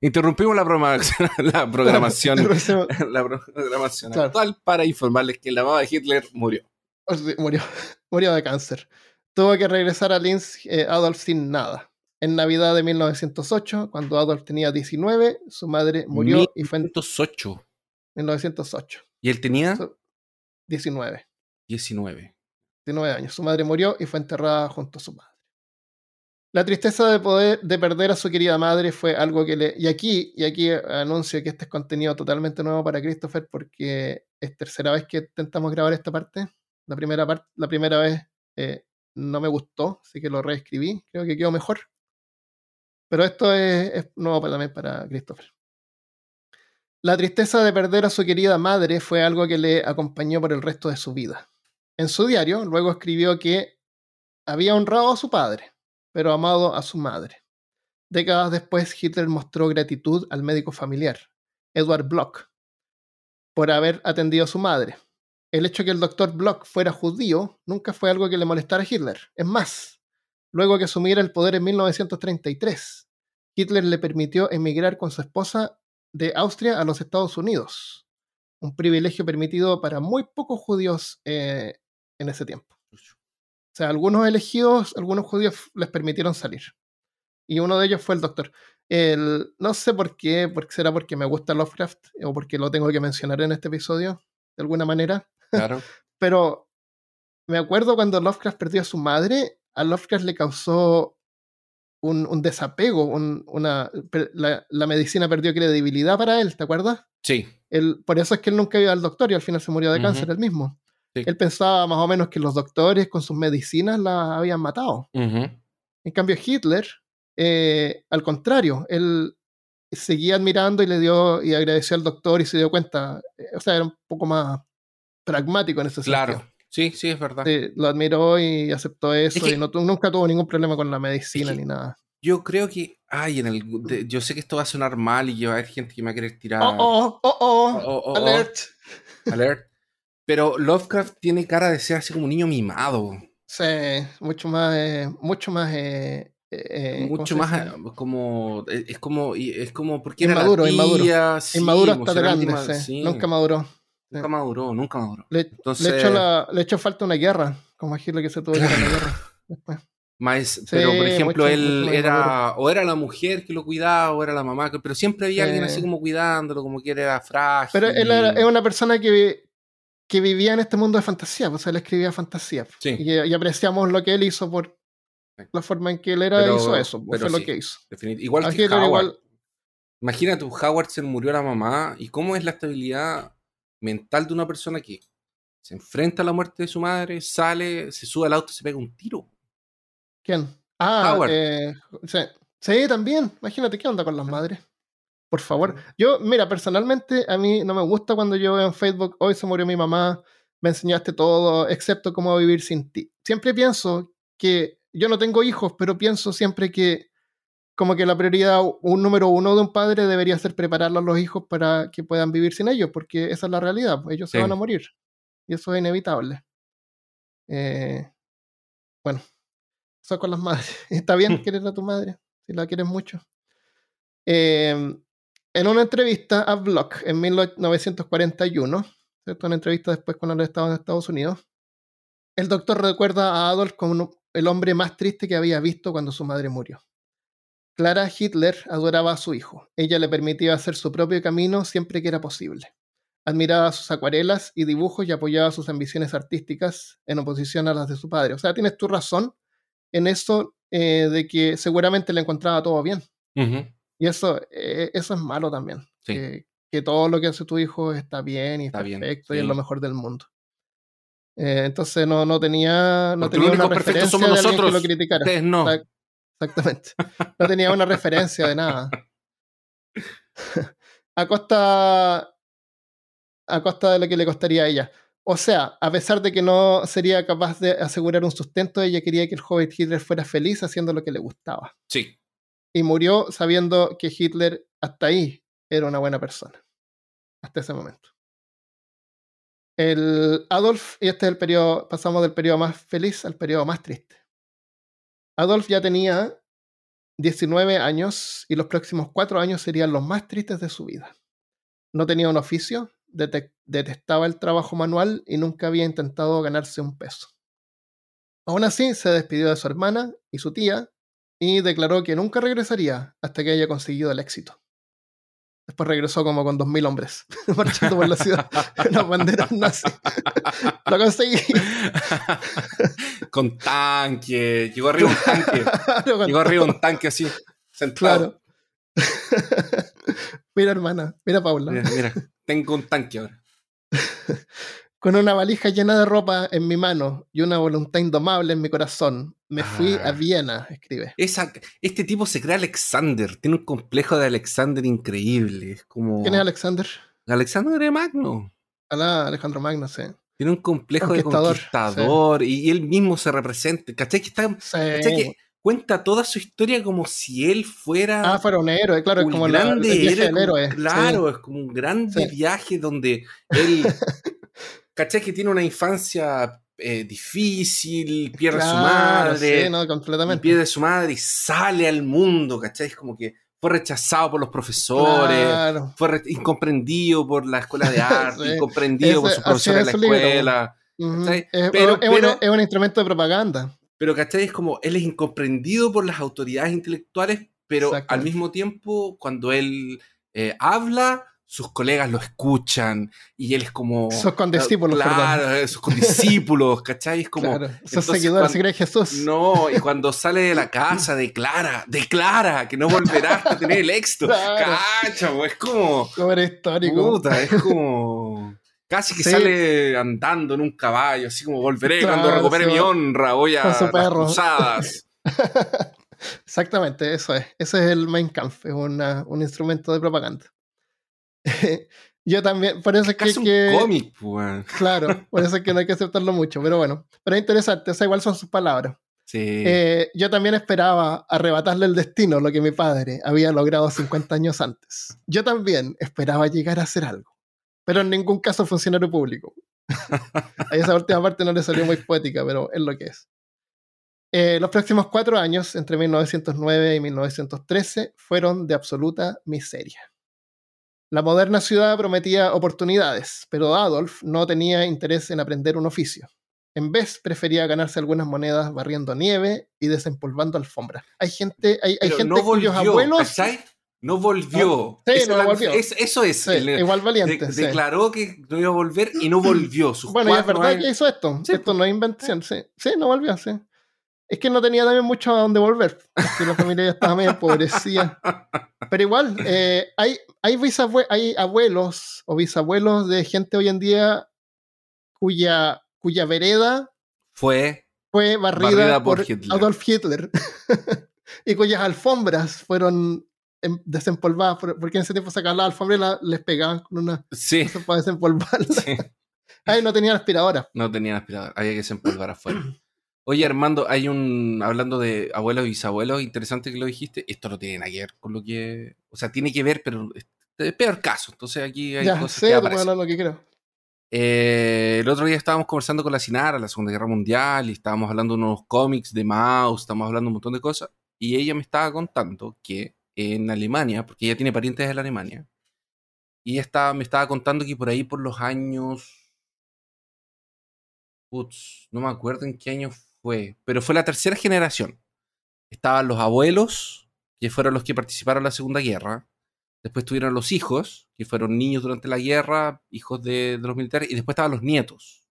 interrumpimos la, programación, la programación, la programación actual para informarles que la mamá de Hitler murió. Oh, murió, murió de cáncer. Tuvo que regresar a Linz eh, Adolf sin nada. En Navidad de 1908, cuando Adolf tenía 19, su madre murió y fue en 1908. 1908. ¿Y él tenía? 19. 19. 19 años. Su madre murió y fue enterrada junto a su madre. La tristeza de poder de perder a su querida madre fue algo que le y aquí y aquí anuncio que este es contenido totalmente nuevo para Christopher porque es tercera vez que intentamos grabar esta parte. La primera la primera vez eh, no me gustó, así que lo reescribí. Creo que quedó mejor. Pero esto es, nuevo también para Christopher. La tristeza de perder a su querida madre fue algo que le acompañó por el resto de su vida. En su diario, luego escribió que había honrado a su padre, pero amado a su madre. Décadas después, Hitler mostró gratitud al médico familiar, Edward Bloch, por haber atendido a su madre. El hecho de que el doctor Bloch fuera judío nunca fue algo que le molestara a Hitler. Es más, luego que asumiera el poder en 1933, Hitler le permitió emigrar con su esposa de Austria a los Estados Unidos, un privilegio permitido para muy pocos judíos eh, en ese tiempo. O sea, algunos elegidos, algunos judíos les permitieron salir. Y uno de ellos fue el doctor. El, no sé por qué, porque será porque me gusta Lovecraft o porque lo tengo que mencionar en este episodio, de alguna manera. Claro. Pero me acuerdo cuando Lovecraft perdió a su madre, a Lovecraft le causó un, desapego, una, la, medicina perdió credibilidad para él, ¿te acuerdas? Sí. Él, por eso es que él nunca iba al doctor y al final se murió de cáncer él mismo. Él pensaba más o menos que los doctores con sus medicinas la habían matado. En cambio, Hitler, eh, al contrario, él seguía admirando y le dio y agradeció al doctor y se dio cuenta, eh, o sea, era un poco más pragmático en ese sentido. Claro, sí, sí, es verdad. lo admiró y aceptó eso y no, nunca tuvo ningún problema con la medicina ni nada. Yo creo que, ay, en el, yo sé que esto va a sonar mal y que va a haber gente que me va a querer tirar. Oh, oh, oh, oh, oh, oh alert. Alert. Pero Lovecraft tiene cara de ser así como un niño mimado. Sí, mucho más, eh, mucho más, eh, eh, mucho más como, es como, es como, porque inmaduro, era inmaduro, inmaduro hasta grande, sí. nunca maduró. Nunca maduró, nunca maduró. Le, Entonces, le, echó la, le echó falta una guerra, como lo que se tuvo que ir a la guerra después. Más, pero por ejemplo, él era, o era la mujer que lo cuidaba, o era la mamá, pero siempre había alguien así como cuidándolo, como que era frágil. Pero él era, es una persona que, que vivía en este mundo de fantasía, pues él escribía fantasía. Y, apreciamos lo que él hizo por la forma en que él era, hizo eso, pues, fue lo que hizo. Igual que Howard. Imagínate, Howard se murió la mamá, y cómo es la estabilidad mental de una persona que se enfrenta a la muerte de su madre, sale, se sube al auto y se pega un tiro. ¿Quién? Ah, Howard. Eh, sí, también. Imagínate qué onda con las madres. Por favor. Yo, mira, personalmente a mí no me gusta cuando yo veo en Facebook, hoy se murió mi mamá, me enseñaste todo, excepto cómo vivir sin ti. Siempre pienso que yo no tengo hijos, pero pienso siempre que como que la prioridad, un número uno de un padre debería ser preparar a los hijos para que puedan vivir sin ellos, porque esa es la realidad, pues ellos se van a morir. Y eso es inevitable. Eh, bueno, eso con las madres. Está bien querer a tu madre, si la quieres mucho. Eh, en una entrevista a Block en 1941, ¿cierto? una entrevista después cuando él estaba en Estados Unidos, el doctor recuerda a Adolf como el hombre más triste que había visto cuando su madre murió. Clara Hitler adoraba a su hijo. Ella le permitía hacer su propio camino siempre que era posible. Admiraba sus acuarelas y dibujos y apoyaba sus ambiciones artísticas en oposición a las de su padre. O sea, tienes tu razón en eso eh, de que seguramente le encontraba todo bien. Y eso, eh, eso es malo también. Que, todo lo que hace tu hijo está bien y está perfecto y es lo mejor del mundo. Eh, entonces no, no tenía, no tenía una referencia de nosotros, que lo criticara. no. Exactamente. No tenía una referencia de nada. a costa a costa de lo que le costaría a ella. O sea, a pesar de que no sería capaz de asegurar un sustento, ella quería que el joven Hitler fuera feliz haciendo lo que le gustaba. Sí. Y murió sabiendo que Hitler hasta ahí era una buena persona. Hasta ese momento. El Adolf, y este es el periodo, pasamos del periodo más feliz al periodo más triste. Adolf ya tenía 19 años y los próximos cuatro años serían los más tristes de su vida. No tenía un oficio, detestaba el trabajo manual y nunca había intentado ganarse un peso. Aún así, se despidió de su hermana y su tía y declaró que nunca regresaría hasta que haya conseguido el éxito. Después regresó como con dos mil hombres, marchando por la ciudad con banderas nazi. Lo conseguí. con tanque. Llegó arriba un tanque. Llegó arriba un tanque así, sentado. Claro. mira, hermana. Mira, Paula. Mira, mira. Tengo un tanque ahora. Con una valija llena de ropa en mi mano y una voluntad indomable en mi corazón, me fui a ah. Viena, escribe. este tipo se cree Alexander, tiene un complejo de Alexander increíble. Es como... ¿Quién es Alexander? Alexander de Magno. Alá, Alejandro Magno, sí. Tiene un complejo de conquistador y, él mismo se representa. ¿Cachai? Que, está, que cuenta toda su historia como si él fuera. Ah, fuera un héroe, claro, es como grande el héroe. Claro, es como un grande viaje donde él. ¿Cachai? Que tiene una infancia eh, difícil, pierde a su madre. Sí, no, completamente. Pierde a su madre y sale al mundo, ¿cachai? Es como que fue rechazado por los profesores, fue incomprendido por la escuela de arte, incomprendido por su profesor en la escuela. pero, es, un, instrumento de propaganda. Pero, ¿cachai? Es como él es incomprendido por las autoridades intelectuales, pero al mismo tiempo, cuando él eh, habla, sus colegas lo escuchan y él es como. Sos condiscípulos, Claro, eh, sus condiscípulos, ¿cachai? Es como. Claro, sos seguidores, de Jesús. No, y cuando sale de la casa, declara, declara que no volverá a tener el éxito. Claro. es como. Como era histórico. Puta, es como. Casi que sale andando en un caballo, así como volveré cuando recupere mi honra, voy a las cruzadas. Exactamente, eso es. Ese es el Mein Kampf, es un instrumento de propaganda. Yo también, por eso es que. que un cómic, pues. Claro, por eso es que no hay que aceptarlo mucho, pero bueno. Pero es interesante, o sea, igual son sus palabras. Sí. Eh, yo también esperaba arrebatarle el destino, lo que mi padre había logrado 50 años antes. Yo también esperaba llegar a hacer algo, pero en ningún caso funcionario público. a esa última parte no le salió muy poética, pero es lo que es. Eh, los próximos cuatro años, entre 1909 y 1913, fueron de absoluta miseria. La moderna ciudad prometía oportunidades, pero Adolf no tenía interés en aprender un oficio. En vez, prefería ganarse algunas monedas barriendo nieve y desempolvando alfombras. Hay gente, hay, hay gente no volvió, cuyos abuelos. No volvió. Sí, eso, no volvió. eso es. igual valiente. Declaró que no iba a volver y no volvió. bueno, y es verdad que hizo esto. Esto no es invención. Sí. sí, no volvió, sí. Es que no tenía también mucho a dónde volver. Porque la familia ya estaba medio pobrecía. Pero igual, eh, hay, hay, hay abuelos o bisabuelos de gente hoy en día cuya, cuya vereda fue, fue barrida, por, Adolf Hitler. y cuyas alfombras fueron em, desempolvadas, porque en ese tiempo sacaban la alfombra y les pegaban con una sí. cosa para desempolvarla. Sí. Ay, no tenían aspiradora. No tenían aspiradora, había que desempolvar afuera. Oye, Armando, hay un. Hablando de abuelos y bisabuelos, interesante que lo dijiste. Esto no tiene nada que ver con lo que. O sea, tiene que ver, pero es peor caso. Entonces aquí hay Ya, cosas sé, que puedo aparecen. lo que quiero. Eh, el otro día estábamos conversando con la Sinara, la Segunda Guerra Mundial, y estábamos hablando de unos cómics de Maus, estábamos hablando de un montón de cosas, y ella me estaba contando que en Alemania, porque ella tiene parientes en la Alemania, y estaba, me estaba contando que por ahí por los años... Putz, no me acuerdo en qué año fue, pero fue la tercera generación. Estaban los abuelos, que fueron los que participaron en la Segunda Guerra, Después tuvieron los hijos, que fueron niños durante la guerra, hijos de, los militares, y después estaban los nietos.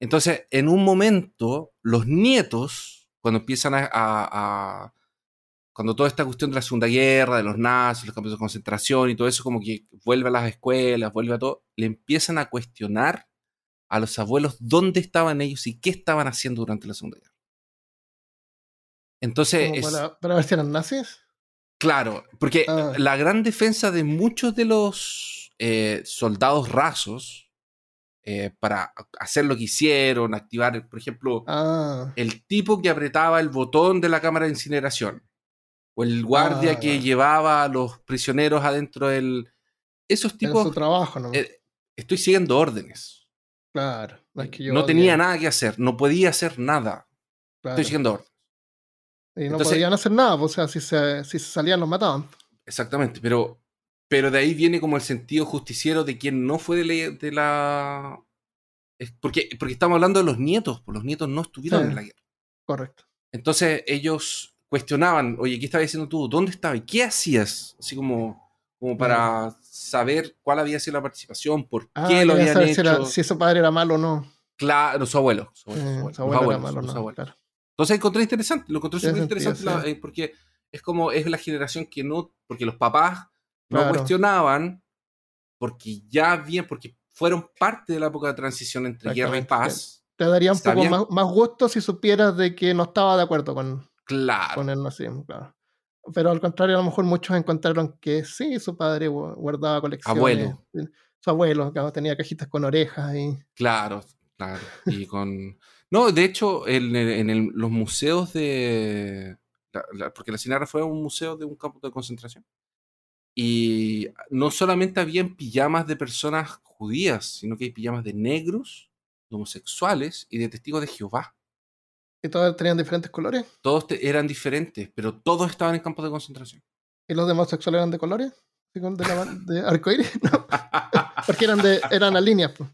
Entonces, en un momento, los nietos, cuando empiezan a, a- a- Cuando toda esta cuestión de la Segunda Guerra, de los nazis, los campos de concentración y todo eso, como que vuelve a las escuelas, vuelve a todo, le empiezan a cuestionar a los abuelos dónde estaban ellos y qué estaban haciendo durante la Segunda Guerra. Entonces, es- para, para ver si eran nazis. Claro, porque Ah. la gran defensa de muchos de los eh, soldados rasos eh, para hacer lo que hicieron, activar, por ejemplo, Ah, el tipo que apretaba el botón de la cámara de incineración, o el guardia Ah, que ya. llevaba a los prisioneros adentro del... Esos era tipos, su trabajo, ¿no? eh, estoy siguiendo órdenes. Claro. No, es que yo no odie- tenía nada que hacer, no podía hacer nada. claro. Estoy siguiendo órdenes. Y no Entonces- podían hacer nada, pues, o sea, si se, si se salían los mataban. Exactamente, pero, pero de ahí viene como el sentido justiciero de quien no fue de la... de la- porque, porque estamos hablando de los nietos, pues los nietos no estuvieron Sí. en la guerra. Correcto. Entonces ellos cuestionaban, oye, ¿qué estabas haciendo tú? ¿Dónde estabas? ¿Qué hacías? Así como, como para saber cuál había sido la participación, por Ah, qué lo habían hecho. si, era- si su padre era malo o no. Claro, su abuelo. Su Eh, abuelo, su abuelo, su abuelo era abuelos, malo los no. Claro. Entonces encontré interesante, lo encontré súper interesante sí. eh, porque es como es la generación que no, porque los papás no Claro. cuestionaban, porque ya bien, porque fueron parte de la época de transición entre guerra y paz. Te daría un poco más, más gusto si supieras de que no estaba de acuerdo con, Claro. con el nazismo, claro. Pero al contrario, a lo mejor muchos encontraron que sí, su padre gu- guardaba colecciones. Abuelo. Su abuelo, claro, tenía cajitas con orejas y. Claro, claro. Y con. No, de hecho, en, en el- los museos de. la- la- porque la Sinara fue un museo de un campo de concentración. Y no solamente habían pijamas de personas judías, sino que hay pijamas de negros, de homosexuales y de testigos de Jehová. Y todos tenían diferentes colores. Todos te- eran diferentes, pero todos estaban en campos de concentración. ¿Y los demás sexuales eran de colores? ¿Sí, con- ¿De, la, de arcoíris? No, porque eran de eran las líneas. pues.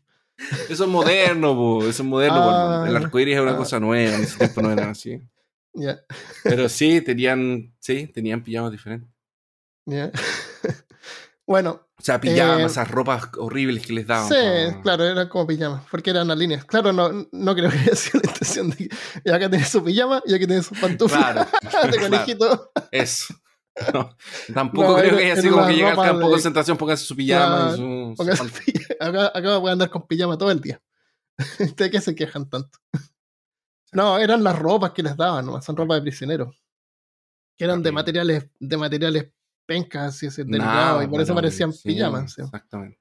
Eso es moderno, po, eso es moderno. Ah, el arcoíris es una ah. cosa nueva, en ese tiempo no era así. Pero sí, tenían, sí, tenían pijamas diferentes. bueno, O sea, pijamas, Eh, esas ropas horribles que les daban. sí, claro, eran como pijamas, porque eran las líneas. Claro, no, no creo que haya sido la intención de que acá tenés su pijama y aquí tenés su pantufla Claro, de claro, conejito. eso. No, tampoco No, creo era- que haya sido como que llega al campo de concentración, póngase su pijama y Claro, su- su acá, acá voy a andar con pijama todo el día. ¿De qué se quejan tanto? No, eran las ropas que les daban, ¿no? son ropas de prisioneros. Que eran de materiales, de materiales pencas, así, así, Nada, delicados, y por eso parecían sí, pijamas. sí. Exactamente.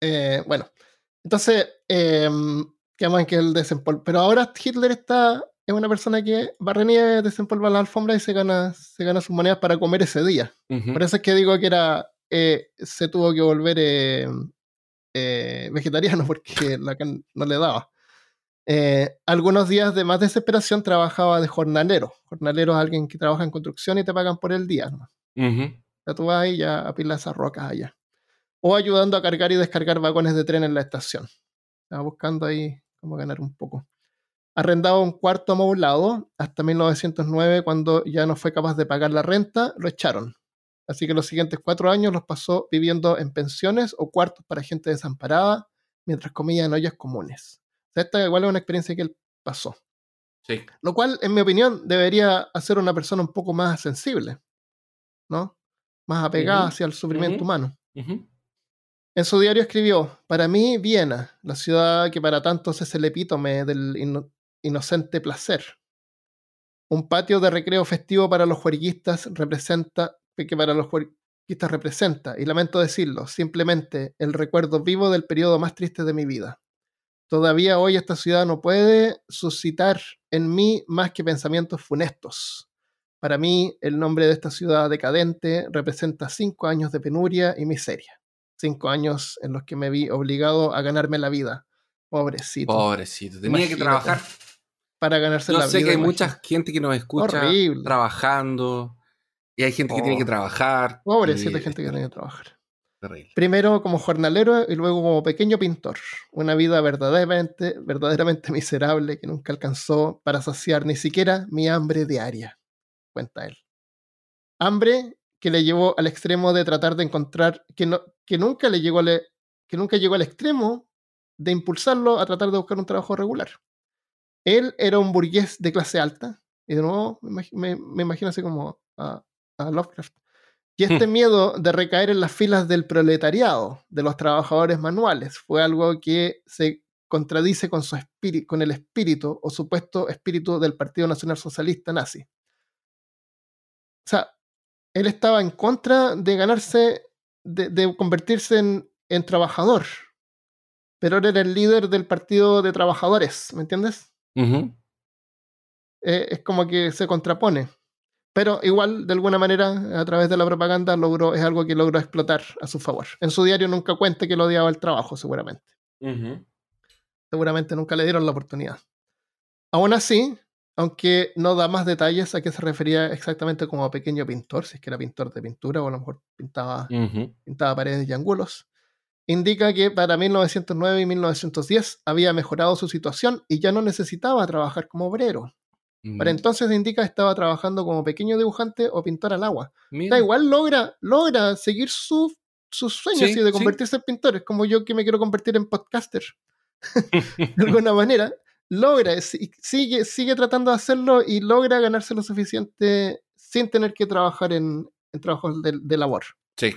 Eh, bueno, entonces, eh, quedamos en que el desempolvo. Pero ahora Hitler está, es una persona que barre nieve, desempolva la alfombra y se gana, se gana sus monedas para comer ese día. Ujú. Por eso es que digo que era eh, se tuvo que volver eh, eh, vegetariano porque la carne no le daba. Eh, algunos días de más desesperación trabajaba de jornalero. Jornalero es alguien que trabaja en construcción y te pagan por el día. ¿no? Ujú. Ya tú vas ahí ya a pilar esas rocas allá. O ayudando a cargar y descargar vagones de tren en la estación. Estaba buscando ahí cómo ganar un poco. Arrendaba un cuarto amoblado hasta 1909 cuando ya no fue capaz de pagar la renta, lo echaron. Así que los siguientes cuatro años los pasó viviendo en pensiones o cuartos para gente desamparada mientras comía en ollas comunes. O sea, esta igual es una experiencia que él pasó. Sí. Lo cual, en mi opinión, debería hacer una persona un poco más sensible, ¿no? Más apegada hacia el sufrimiento humano. En su diario escribió, para mí Viena, la ciudad que para tantos es el epítome del ino- inocente placer. Un patio de recreo festivo para los juerguistas representa, que para los juerguistas representa, y lamento decirlo, simplemente el recuerdo vivo del periodo más triste de mi vida. Todavía hoy esta ciudad no puede suscitar en mí más que pensamientos funestos. Para mí, el nombre de esta ciudad decadente representa cinco años de penuria y miseria. Cinco años en los que me vi obligado a ganarme la vida. Pobrecito. Pobrecito. Tenía que trabajar. Para ganarse Yo la sé vida. que hay imagínate. mucha gente que nos escucha Horrible. trabajando. Y hay gente que tiene que Oh. trabajar. Pobrecita y- gente que tiene que trabajar. Terrible. Primero como jornalero y luego como pequeño pintor. Una vida verdaderamente, verdaderamente miserable que nunca alcanzó para saciar ni siquiera mi hambre diaria, cuenta él. Hambre que le llevó al extremo de tratar de encontrar, que, no, que, nunca le llegó al, que nunca llegó al extremo de impulsarlo a tratar de buscar un trabajo regular. Él era un burgués de clase alta, y de nuevo me, me- me imagino así como a, a Lovecraft. Y este miedo de recaer en las filas del proletariado, de los trabajadores manuales, fue algo que se contradice con, su espíritu, con el espíritu o supuesto espíritu del Partido Nacional Socialista nazi. O sea, él estaba en contra de ganarse, de, de convertirse en, en trabajador, pero él era el líder del Partido de Trabajadores, ¿me entiendes? Eh, es como que se contrapone. Pero igual, de alguna manera, a través de la propaganda, logró, es algo que logró explotar a su favor. En su diario nunca cuenta que lo odiaba el trabajo, seguramente. Seguramente nunca le dieron la oportunidad. Aún así, aunque no da más detalles a qué se refería exactamente como pequeño pintor, si es que era pintor de pintura o a lo mejor pintaba, pintaba paredes y ángulos, indica que para 1909 y 1910 había mejorado su situación y ya no necesitaba trabajar como obrero. Para Ujú. entonces indica estaba trabajando como pequeño dibujante o pintor al agua. Mira. Da igual, logra, logra seguir su- sus sueños Sí, y de sí. convertirse en pintor. Es como yo que me quiero convertir en podcaster. De alguna manera, logra, si- sigue, sigue tratando de hacerlo y logra ganarse lo suficiente sin tener que trabajar en, en trabajos de, de labor. Sí.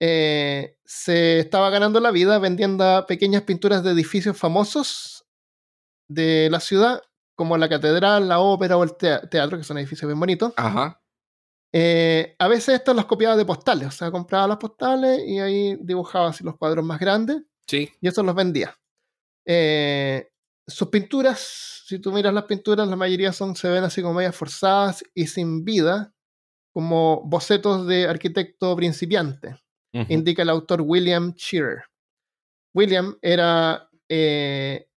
Eh, se estaba ganando la vida vendiendo pequeñas pinturas de edificios famosos de la ciudad, como la catedral, la ópera o el tea- teatro, que son edificios bien bonitos. Ajá. Eh, a veces estas las copiaba de postales, o sea, compraba las postales y ahí dibujaba así los cuadros más grandes Sí. y eso los vendía. Eh, sus pinturas, si tú miras las pinturas, la mayoría son, se ven así como medias forzadas y sin vida, como bocetos de arquitecto principiante indica el autor William Shearer. William era. eh,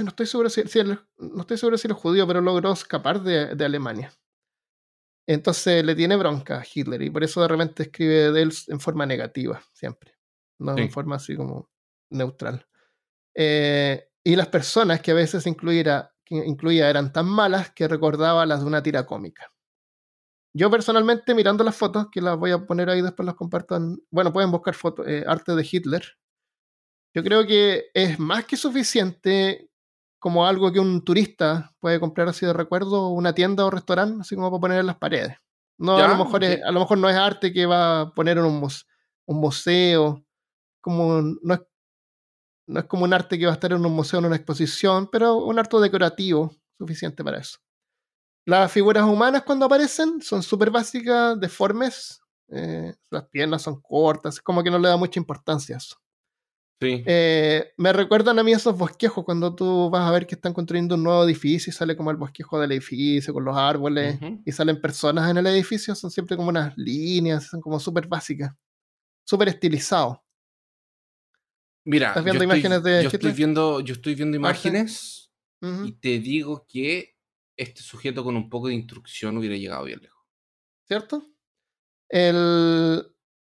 no, estoy seguro si, si él- no estoy seguro si era judío, pero logró escapar de, de Alemania. Entonces le tiene bronca a Hitler y por eso de repente escribe de él en forma negativa, siempre. No Sí. en forma así como neutral. Eh, y las personas que a veces incluía, que incluía eran tan malas que recordaba las de una tira cómica. Yo personalmente, mirando las fotos, que las voy a poner ahí, después las compartan. Bueno, pueden buscar fotos, eh, arte de Hitler. Yo creo que es más que suficiente como algo que un turista puede comprar así de recuerdo, una tienda o restaurante, así como para poner en las paredes. No, a lo mejor es- a lo mejor no es arte que va a poner en un, un museo, como no es, no es como un arte que va a estar en un museo en una exposición, pero un arte decorativo suficiente para eso. Las figuras humanas cuando aparecen son súper básicas, deformes, eh, las piernas son cortas, como que no le da mucha importancia a eso. Sí. Eh, me recuerdan a mí esos bosquejos cuando tú vas a ver que están construyendo un nuevo edificio y sale como el bosquejo del edificio con los árboles y salen personas en el edificio, son siempre como unas líneas, son como súper básicas, súper estilizados. Mira, ¿Estás yo viendo estoy, imágenes de yo estoy viendo, yo estoy viendo imágenes y te digo que este sujeto con un poco de instrucción hubiera llegado bien lejos. ¿Cierto? El... Le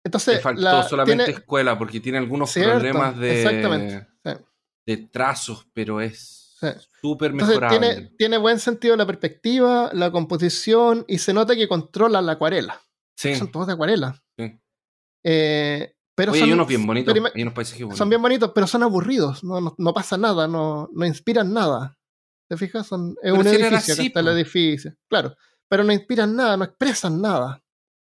Entonces, faltó la- solamente tiene- escuela porque tiene algunos Cierto, problemas de, exactamente, sí. de trazos, pero es Sí. súper Entonces mejorable. tiene, tiene buen sentido la perspectiva, la composición y se nota que controla la acuarela. Sí, Son todos de acuarela. sí. Eh, pero Oye, son, hay unos bien bonitos, hay unos paisajes bonitos. son bien bonitos, pero son aburridos. No, no, no pasa nada, no, no inspiran nada. ¿Te fijas? Son, es Pero un si edificio, así, está el edificio. Claro, pero no inspiran nada, no expresan nada.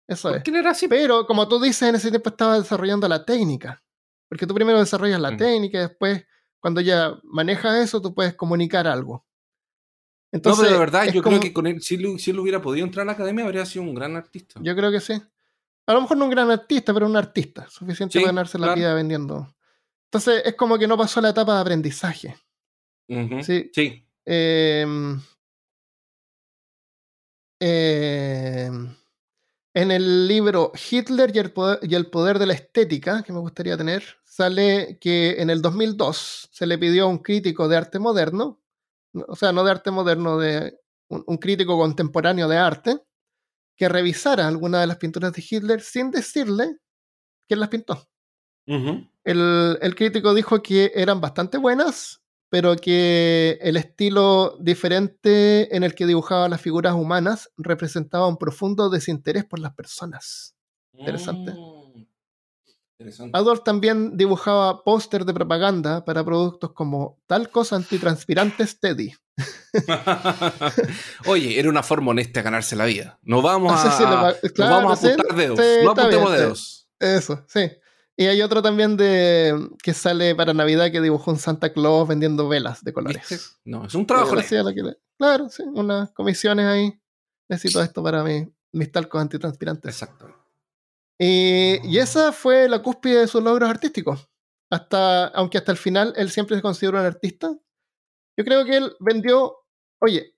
Eso ¿Por es. qué no era así? Pero como tú dices, en ese tiempo estaba desarrollando la técnica. Porque tú primero desarrollas la técnica y después, cuando ya manejas eso, tú puedes comunicar algo. no, Entonces, pero de verdad, yo como- creo que con él, si él, si él hubiera podido entrar a la academia, habría sido un gran artista. Yo creo que sí. A lo mejor no un gran artista, pero un artista. Suficiente Sí, para ganarse la vida vendiendo. Entonces es como que no pasó la etapa de aprendizaje. Sí. Sí. Eh, eh, en el libro Hitler y el, poder, y el poder de la estética, que me gustaría tener, sale que en el 2002 se le pidió a un crítico de arte moderno, o sea, no de arte moderno, de un, un crítico contemporáneo de arte, que revisara alguna de las pinturas de Hitler sin decirle quién las pintó. El, el crítico dijo que eran bastante buenas, pero que el estilo diferente en el que dibujaba las figuras humanas representaba un profundo desinterés por las personas. Interesante. Mm. Adolf también dibujaba póster de propaganda para productos como talcos antitranspirantes Teddy. Oye, era una forma honesta de ganarse la vida. No vamos a, si no vamos a sí, apuntar dedos. sí, no apuntemos bien, dedos. Eso, sí. Y hay otro también de que sale para Navidad que dibujó un Santa Claus vendiendo velas de colores. ¿Viste? No, es un trabajo le- Claro, sí, unas comisiones ahí. Necesito esto para mi- mis talcos antitranspirantes. Exacto. Y, y esa fue la cúspide de sus logros artísticos. Hasta, aunque hasta el final él siempre se consideró un artista. Yo creo que él vendió. Oye,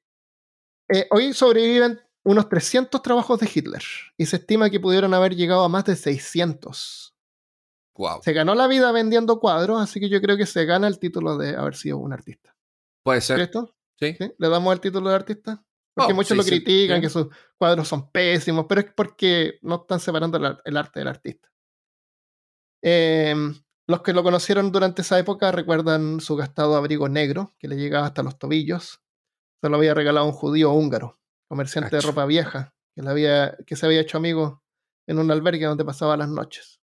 eh, hoy sobreviven unos 300 trabajos de Hitler. Y se estima que pudieron haber llegado a más de 600. Wow. Se ganó la vida vendiendo cuadros, así que yo creo que se gana el título de haber sido un artista. Puede ser. ¿Cierto? Sí. ¿Sí? ¿Le damos el título de artista? Porque Oh, muchos lo 600, critican, que sus cuadros son pésimos, pero es porque no están separando el, ar- el arte del artista. Eh, los que lo conocieron durante esa época recuerdan su gastado abrigo negro, que le llegaba hasta los tobillos. Se lo había regalado un judío húngaro, comerciante de ropa vieja, que, le había, que se había hecho amigo en un albergue donde pasaba las noches.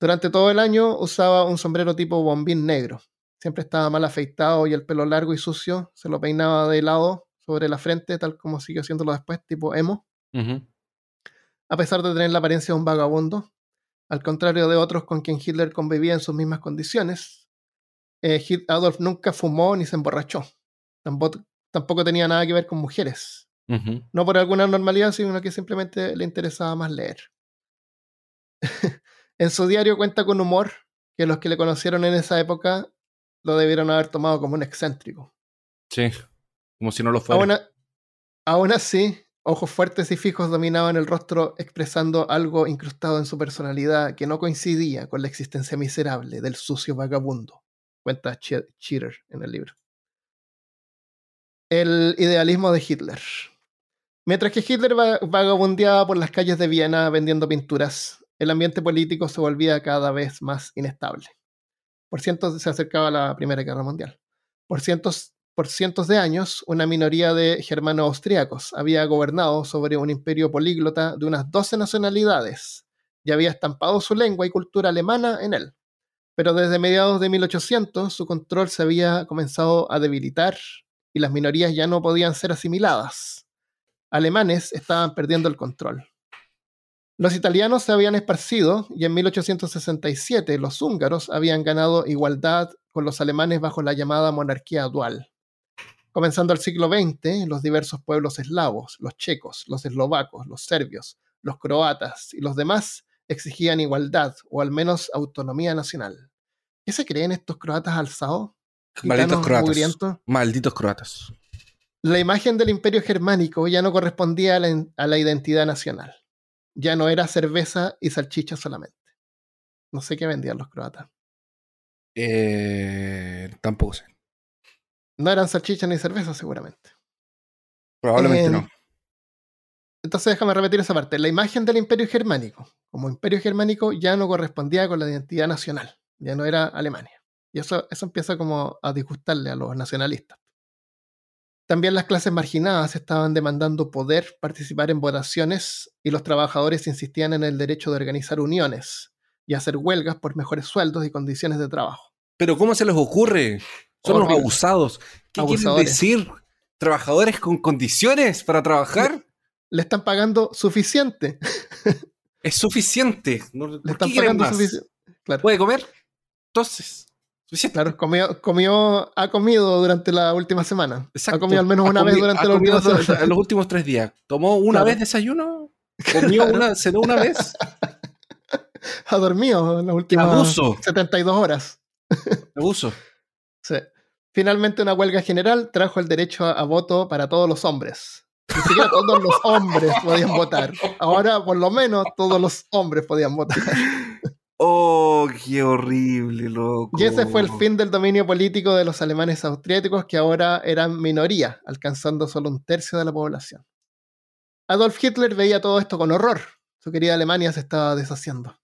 Durante todo el año usaba un sombrero tipo bombín negro. Siempre estaba mal afeitado y el pelo largo y sucio se lo peinaba de lado sobre la frente, tal como siguió haciéndolo después, tipo emo. A pesar de tener la apariencia de un vagabundo, al contrario de otros con quien Hitler convivía en sus mismas condiciones, eh, Adolf nunca fumó ni se emborrachó. Tampoco, tampoco tenía nada que ver con mujeres. No por alguna normalidad, sino que simplemente le interesaba más leer. en su diario cuenta con humor que los que le conocieron en esa época lo debieron haber tomado como un excéntrico. Sí. Como si no lo fuera. Aún, así, ojos fuertes y fijos dominaban el rostro expresando algo incrustado en su personalidad que no coincidía con la existencia miserable del sucio vagabundo, cuenta Che- Cheater en el libro. El idealismo de Hitler. Mientras que Hitler va- vagabundeaba por las calles de Viena vendiendo pinturas, el ambiente político se volvía cada vez más inestable. Por cientos se acercaba la Primera Guerra Mundial. Por cientos, por cientos de años, una minoría de germanos austríacos había gobernado sobre un imperio políglota de unas 12 nacionalidades y había estampado su lengua y cultura alemana en él. Pero desde mediados de 1800 su control se había comenzado a debilitar y las minorías ya no podían ser asimiladas. Alemanes estaban perdiendo el control. Los italianos se habían esparcido y en 1867 los húngaros habían ganado igualdad con los alemanes bajo la llamada monarquía dual. Comenzando el siglo XX, los diversos pueblos eslavos, los checos, los eslovacos, los serbios, los croatas y los demás exigían igualdad o al menos autonomía nacional. ¿Qué se creen estos croatas alzados? Malditos croatas. mugrientos. Malditos croatas. La imagen del imperio germánico ya no correspondía a la, a la identidad nacional. Ya no era cerveza y salchicha solamente. No sé qué vendían los croatas. Eh, tampoco sé. No eran salchicha ni cerveza seguramente. Probablemente Eh, no. Entonces déjame repetir esa parte. La imagen del imperio germánico como imperio germánico ya no correspondía con la identidad nacional. Ya no era Alemania. Y eso, eso empieza como a disgustarle a los nacionalistas. También las clases marginadas estaban demandando poder participar en votaciones y los trabajadores insistían en el derecho de organizar uniones y hacer huelgas por mejores sueldos y condiciones de trabajo. Pero ¿cómo se les ocurre? Son los abusados. ¿Qué quieren Abusadores. decir? ¿Trabajadores con condiciones para trabajar? Le están pagando suficiente. Es suficiente. No- Le ¿Por están quieren pagando suficiente. Claro. ¿Puede comer? Entonces, suficiente. Claro, comió, comió, ha comido durante la última semana. Exacto. Ha comido al menos una vez durante la última semana. los últimos tres días. ¿Tomó una Claro. vez desayuno? ¿Comió Claro. una, cenó una vez? ha dormido en las últimas abuso! 72 horas. Abuso. Sí. Finalmente, una huelga general trajo el derecho a, a voto para todos los hombres. Ni siquiera todos los hombres podían votar. Ahora, por lo menos, todos los hombres podían votar. Oh, qué horrible, loco. Y ese fue el fin del dominio político de los alemanes austriáticos, que ahora eran minoría, alcanzando solo un tercio de la población. Adolf Hitler veía todo esto con horror. Su querida Alemania se estaba deshaciendo.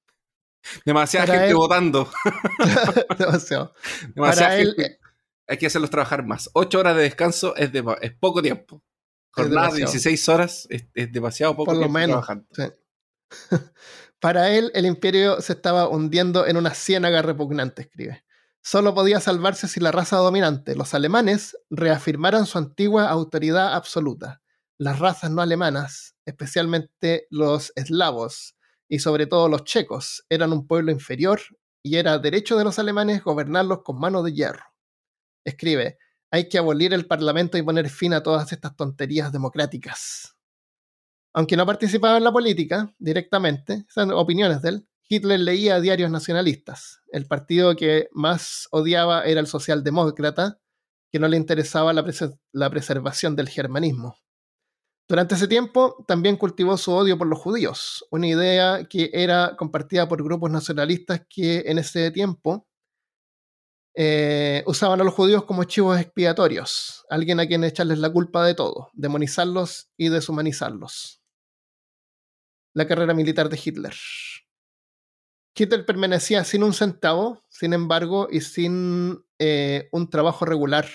Demasiada Para gente él- votando. Demasiado. Demasiada Para él, gente. Hay que hacerlos trabajar más. Ocho horas de descanso es, poco tiempo. Jornada de demasiado. 16 horas es, es demasiado poco Por lo tiempo menos. trabajando. Sí. Para él, el imperio se estaba hundiendo en una ciénaga repugnante, escribe. Solo podía salvarse si la raza dominante, los alemanes, reafirmaran su antigua autoridad absoluta. Las razas no alemanas, especialmente los eslavos y sobre todo los checos, eran un pueblo inferior y era derecho de los alemanes gobernarlos con mano de hierro. Escribe, hay que abolir el parlamento y poner fin a todas estas tonterías democráticas. Aunque no participaba en la política directamente, son opiniones de él, Hitler leía diarios nacionalistas. El partido que más odiaba era el socialdemócrata, que no le interesaba la, la preservación del germanismo. Durante ese tiempo también cultivó su odio por los judíos, una idea que era compartida por grupos nacionalistas que en ese tiempo eh, usaban a los judíos como chivos expiatorios, alguien a quien echarles la culpa de todo, demonizarlos y deshumanizarlos. La carrera militar de Hitler. Hitler permanecía sin un centavo, sin embargo, y sin eh, un trabajo regular.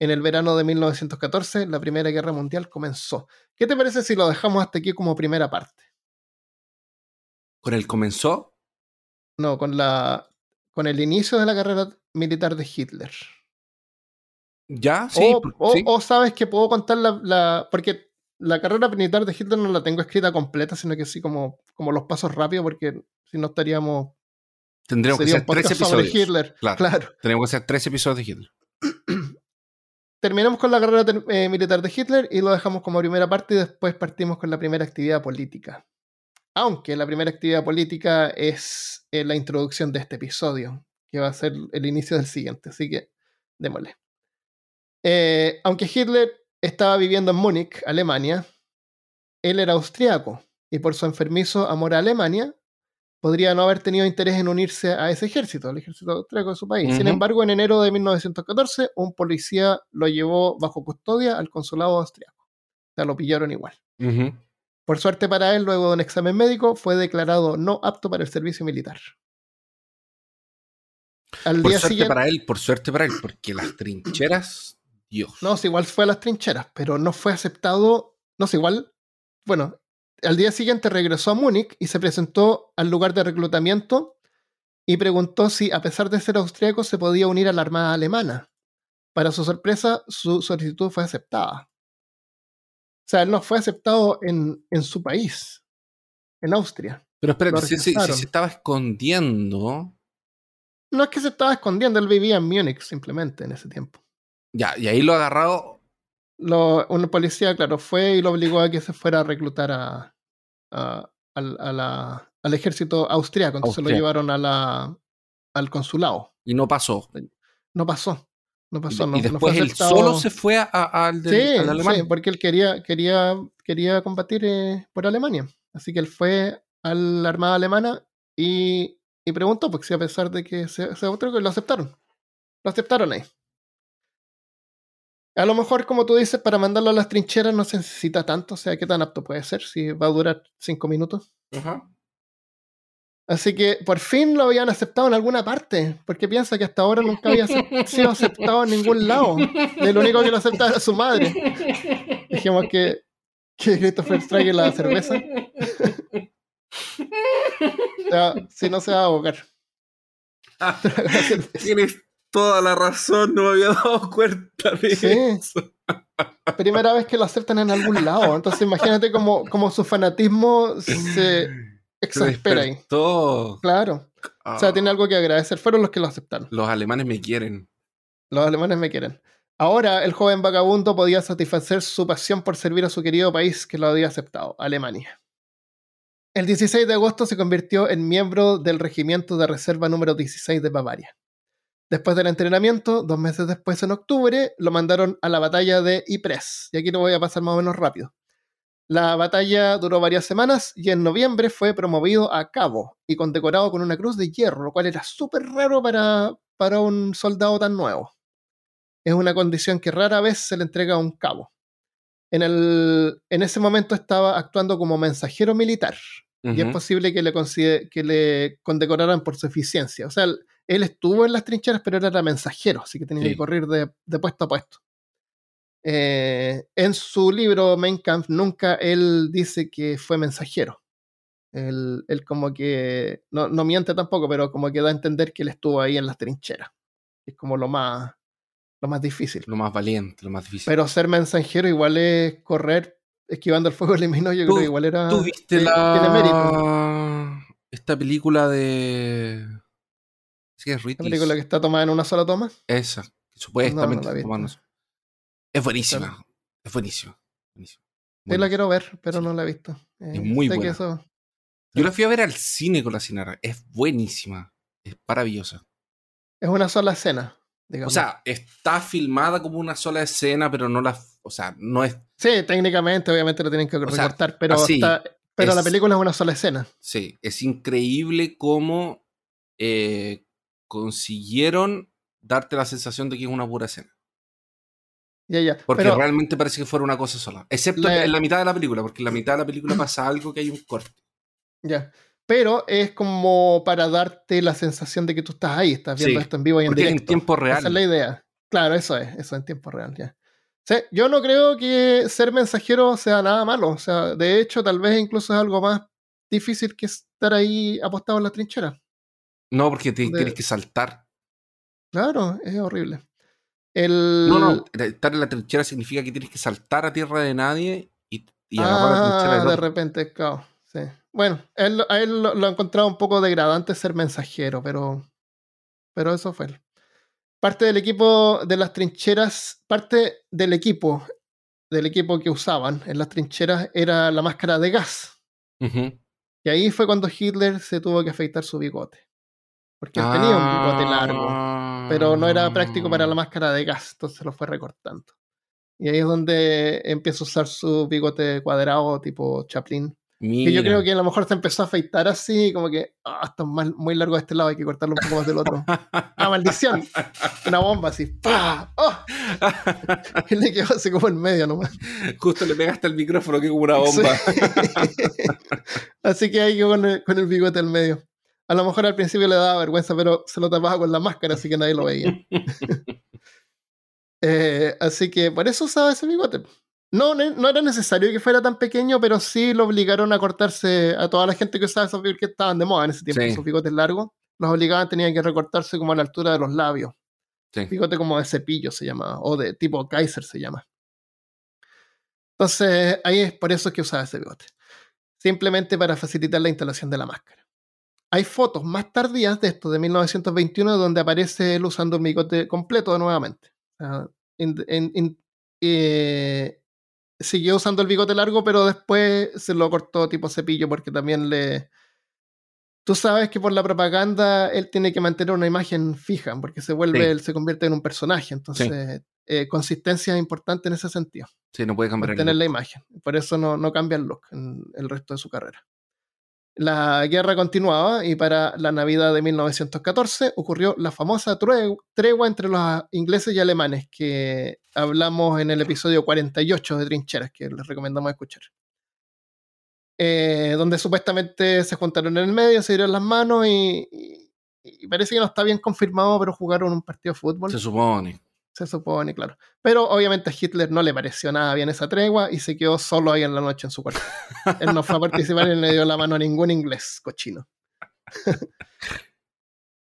En el verano de 1914, la Primera Guerra Mundial comenzó. ¿Qué te parece si lo dejamos hasta aquí como primera parte? Con él comenzó. No, con la con el inicio de la carrera militar de Hitler. Ya, sí. o, por- o- sí. o sabes que puedo contar la, la- Porque la carrera militar de Hitler no la tengo escrita completa, sino que sí como, como los pasos rápidos, porque si no estaríamos. Tendríamos que hacer tres episodios. Hitler. Claro. claro. Tenemos que hacer tres episodios de Hitler. Terminamos con la carrera eh, militar de Hitler y lo dejamos como primera parte y después partimos con la primera actividad política. Aunque la primera actividad política es eh, la introducción de este episodio, que va a ser el inicio del siguiente, así que démosle. Eh, aunque Hitler estaba viviendo en Múnich, Alemania, él era austriaco y por su enfermizo amor a Alemania podría no haber tenido interés en unirse a ese ejército, al ejército austríaco de su país. Sin embargo, en enero de 1914, un policía lo llevó bajo custodia al consulado austriaco. O sea, lo pillaron igual. Por suerte para él, luego de un examen médico, fue declarado no apto para el servicio militar. Al Por día suerte siguiente, para él, por suerte para él, porque las trincheras, Dios. no, si igual fue a las trincheras, pero no fue aceptado, no sé, igual, bueno, al día siguiente regresó a Múnich y se presentó al lugar de reclutamiento y preguntó si, a pesar de ser austríaco, se podía unir a la Armada Alemana. Para su sorpresa, su solicitud fue aceptada. O sea, él no fue aceptado en, en su país, en Austria. Pero espérate, si, si- se estaba escondiendo. No es que se estaba escondiendo, él vivía en Múnich simplemente en ese tiempo. Ya, y ahí lo agarrado. Lo, un policía, claro, fue y lo obligó a que se fuera a reclutar a, a- la- al ejército austriaco. Entonces lo Austriaco. llevaron a la, al consulado. Y no pasó. No pasó. No Y, pasó. no- y no después fue él solo se fue al, del- Sí, al alemán. sí, porque él quería, quería, quería combatir eh, por Alemania. Así que él fue a la Armada Alemana y, y preguntó, porque si a pesar de que se, se otro, lo aceptaron. Lo aceptaron ahí. A lo mejor, como tú dices, para mandarlo a las trincheras no se necesita tanto, o sea, ¿qué tan apto puede ser? Si va a durar cinco minutos. Ajá. Así que por fin lo habían aceptado en alguna parte, porque piensa que hasta ahora nunca había sido aceptado en ningún lado. El único que lo aceptaba era su madre. Dijimos que, que Christopher trague la cerveza. O sea, si no se va a ahogar. Cerveza. Tienes toda la razón, no me había dado cuenta de Sí. eso. Primera vez que lo aceptan en algún lado. Entonces imagínate cómo, cómo su fanatismo se exaspera ahí. Claro. O sea, Ah, tiene algo que agradecer. Fueron los que lo aceptaron. Los alemanes me quieren. Los alemanes me quieren. Ahora el joven vagabundo podía satisfacer su pasión por servir a su querido país que lo había aceptado, Alemania. El 16 de agosto se convirtió en miembro del regimiento de reserva número 16 de Bavaria. Después del entrenamiento, dos meses después, en octubre, lo mandaron a la batalla de Ypres. Y aquí lo voy a pasar más o menos rápido. La batalla duró varias semanas y en noviembre fue promovido a cabo y condecorado con una cruz de hierro, lo cual era súper raro para, para un soldado tan nuevo. Es una condición que rara vez se le entrega a un cabo. En, el, en ese momento estaba actuando como mensajero militar y es posible que le, que le condecoraran por su eficiencia. O sea, él estuvo en las trincheras, pero era mensajero, así que tenía que correr de, puesto a puesto. Eh, en su libro Mein Kampf nunca él dice que fue mensajero. Él, como que, no, miente tampoco, pero como que da a entender que él estuvo ahí en las trincheras. Es como lo más, lo más difícil. Lo más valiente, lo más difícil. Pero ser mensajero igual es correr esquivando el fuego eliminó, yo creo que igual era... ¿Tú viste la... Esta película de es ¿La película que está tomada en una sola toma? Esa, supuestamente Es buenísima. Es buenísima. buenísima. Yo la quiero ver, pero no la he visto. es eh, muy buena. Yo la fui a ver al cine con la cinera. Es buenísima. Es maravillosa. Es una sola escena. O sea, está filmada como una sola escena, pero no la. O sea, no es. Sí, técnicamente, obviamente lo tienen que recortar, pero, pero la película es una sola escena. Sí, es increíble cómo eh, consiguieron darte la sensación de que es una pura escena. Ya, ya. Porque realmente parece que fuera una cosa sola. Excepto en la mitad de la película, porque en la mitad de la película pasa algo que hay un corte. Ya. Pero es como para darte la sensación de que tú estás ahí, estás viendo esto en vivo y en directo. en tiempo real. Esa es la idea. Claro, eso es, eso en tiempo real, ya. yo no creo que ser mensajero sea nada malo. O sea, de hecho, tal vez incluso es algo más difícil que estar ahí apostado en la trinchera. No, porque tienes que saltar. Claro, es horrible. El... No, no, estar en la trinchera significa que tienes que saltar a tierra de nadie y, y agarrar la trinchera. De, de repente, claro, sí. Bueno, él, a él lo, ha encontrado un poco degradante ser mensajero, pero, pero eso fue. Parte del equipo de las trincheras, parte del equipo, del equipo que usaban en las trincheras era la máscara de gas. Y ahí fue cuando Hitler se tuvo que afeitar su bigote. Porque él tenía un bigote largo, pero no era práctico para la ah. máscara de gas, entonces lo fue recortando. Y ahí es donde empieza a usar su bigote cuadrado tipo Chaplin. Y yo creo que a lo mejor se empezó a afeitar así, como que, ah, está muy largo de este lado, hay que cortarlo un poco más del otro. ¡Ah, maldición! Una bomba así, ¡pah! ¡Oh! Y le quedó así como en medio nomás. Justo le pegaste el micrófono que como una bomba. así que ahí con el, con el bigote al medio. A lo mejor al principio le daba vergüenza, pero se lo tapaba con la máscara, así que nadie lo veía. Eh, así que por eso usaba ese bigote. No, no era necesario que fuera tan pequeño, pero sí lo obligaron a cortarse a toda la gente que usaba esos bigotes que estaban de moda en ese tiempo, esos bigotes largos. Los obligaban, tenían que recortarse como a la altura de los labios. Bigote como de cepillo se llama, o de tipo Kaiser se llama. Entonces, ahí es por eso que usaba ese bigote. Simplemente para facilitar la instalación de la máscara. Hay fotos más tardías de esto, de 1921, donde aparece él usando el bigote completo nuevamente. Eh, siguió usando el bigote largo, pero después se lo cortó tipo cepillo porque también le... Tú sabes que por la propaganda él tiene que mantener una imagen fija, porque se vuelve, él se convierte en un personaje. Entonces, eh, consistencia es importante en ese sentido. Sí, no puede cambiar Mantener la imagen. Por eso no, no cambia el look en el resto de su carrera. La guerra continuaba y para la Navidad de 1914 ocurrió la famosa tregua entre los ingleses y alemanes que hablamos en el episodio 48 de Trincheras, que les recomendamos escuchar. Eh, donde supuestamente se juntaron en el medio, se dieron las manos y, y, parece que no está bien confirmado, pero jugaron un partido de fútbol. Se supone se supone, claro. Pero obviamente a Hitler no le pareció nada bien esa tregua y se quedó solo ahí en la noche en su cuarto. Él no fue a participar y no le dio la mano a ningún inglés, cochino.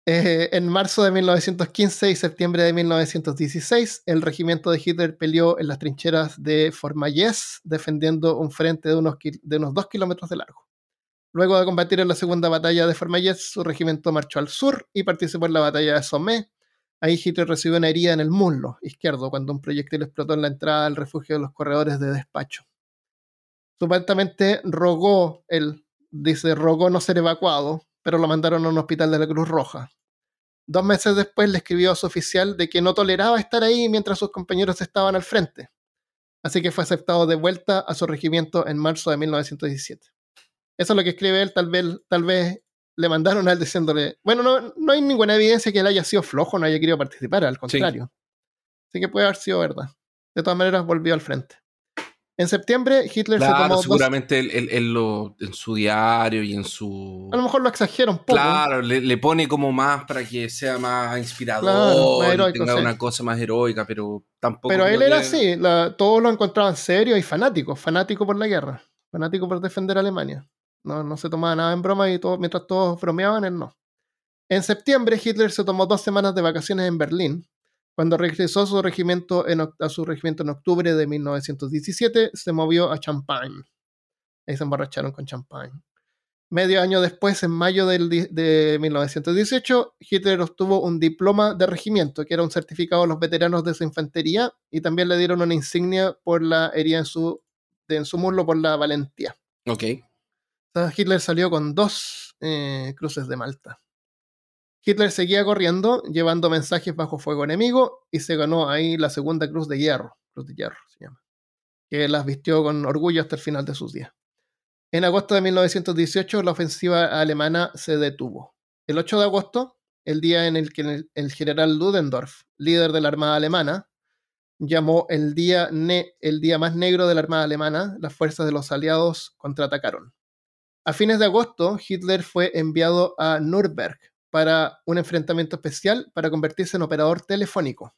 Eh, en marzo de 1915 y septiembre de 1916, el regimiento de Hitler peleó en las trincheras de Formayes, defendiendo un frente de unos, de unos dos kilómetros de largo. Luego de combatir en la segunda batalla de Formayes, su regimiento marchó al sur y participó en la batalla de Somme, Ahí Hitler recibió una herida en el muslo izquierdo cuando un proyectil explotó en la entrada al refugio de los corredores de despacho. Supuestamente rogó él dice, rogó no ser evacuado, pero lo mandaron a un hospital de la Cruz Roja. Dos meses después le escribió a su oficial de que no toleraba estar ahí mientras sus compañeros estaban al frente. Así que fue aceptado de vuelta a su regimiento en marzo de 1917. Eso es lo que escribe él, tal vez, tal vez le mandaron a él diciéndole, bueno, no, no hay ninguna evidencia que él haya sido flojo, no haya querido participar, al contrario. Así que puede haber sido verdad. De todas maneras, volvió al frente. En septiembre, Hitler se tomó. Seguramente él, lo, en su diario y en su. A lo mejor lo exagera un poco. Claro, le, pone como más para que sea más inspirador, tenga una cosa más heroica, pero tampoco. Pero él era así, todos lo encontraban serio y fanático, fanático por la guerra, fanático por defender a Alemania. No, no se tomaba nada en broma y todo, mientras todos bromeaban, él no. En septiembre, Hitler se tomó dos semanas de vacaciones en Berlín. Cuando regresó a su regimiento en, a su regimiento en octubre de 1917, se movió a Champagne. Ahí se emborracharon con Champagne. Medio año después, en mayo de 1918, Hitler obtuvo un diploma de regimiento, que era un certificado a los veteranos de su infantería, y también le dieron una insignia por la herida en su, en su muslo por la valentía. Ok. Hitler salió con dos eh, cruces de Malta. Hitler seguía corriendo, llevando mensajes bajo fuego enemigo, y se ganó ahí la segunda cruz de hierro, cruz de hierro se llama, que las vistió con orgullo hasta el final de sus días. En agosto de 1918, la ofensiva alemana se detuvo. El 8 de agosto, el día en el que el general Ludendorff, líder de la Armada Alemana, llamó el día, el día más negro de la Armada Alemana, las fuerzas de los aliados contraatacaron. A fines de agosto, Hitler fue enviado a Nürnberg para un enfrentamiento especial para convertirse en operador telefónico.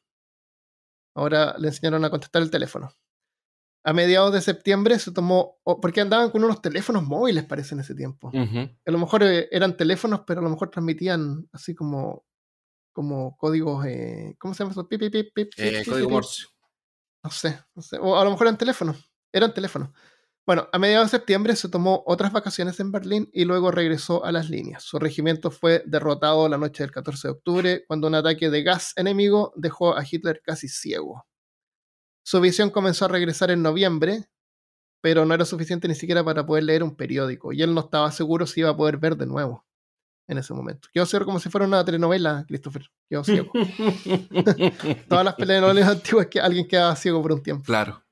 Ahora le enseñaron a contestar el teléfono. A mediados de septiembre se tomó, porque andaban con unos teléfonos móviles, parece, en ese tiempo. A lo mejor eh, eran teléfonos, pero a lo mejor transmitían así como, como códigos, eh, ¿cómo se llama eso? Eh, código Morse. No sé, no sé, o a lo mejor eran teléfonos, eran teléfonos. Bueno, a mediados de septiembre se tomó otras vacaciones en Berlín y luego regresó a las líneas. Su regimiento fue derrotado la noche del 14 de octubre cuando un ataque de gas enemigo dejó a Hitler casi ciego. Su visión comenzó a regresar en noviembre, pero no era suficiente ni siquiera para poder leer un periódico y él no estaba seguro si iba a poder ver de nuevo en ese momento. Quedó ciego como si fuera una telenovela, Christopher. Quedó ciego. Todas las telenovelas antiguas que alguien quedaba ciego por un tiempo. Claro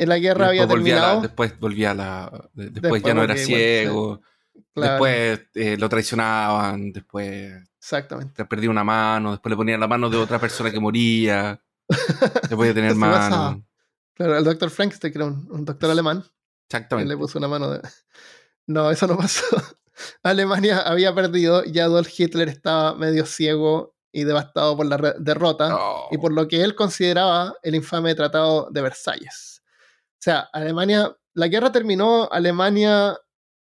en la guerra había terminado. después volvía a la. Después, ya no era ciego. Después eh, lo traicionaban. Después. Exactamente. Perdía una mano. Después le ponían la mano de otra persona que moría. después de tener mano. Claro, el doctor Frankenstein, que era un, doctor alemán. Exactamente. le puso una mano de. No, eso no pasó. Alemania había perdido y Adolf Hitler estaba medio ciego y devastado por la derrota y por lo que él consideraba el infame Tratado de Versalles. O sea, Alemania, la guerra terminó, Alemania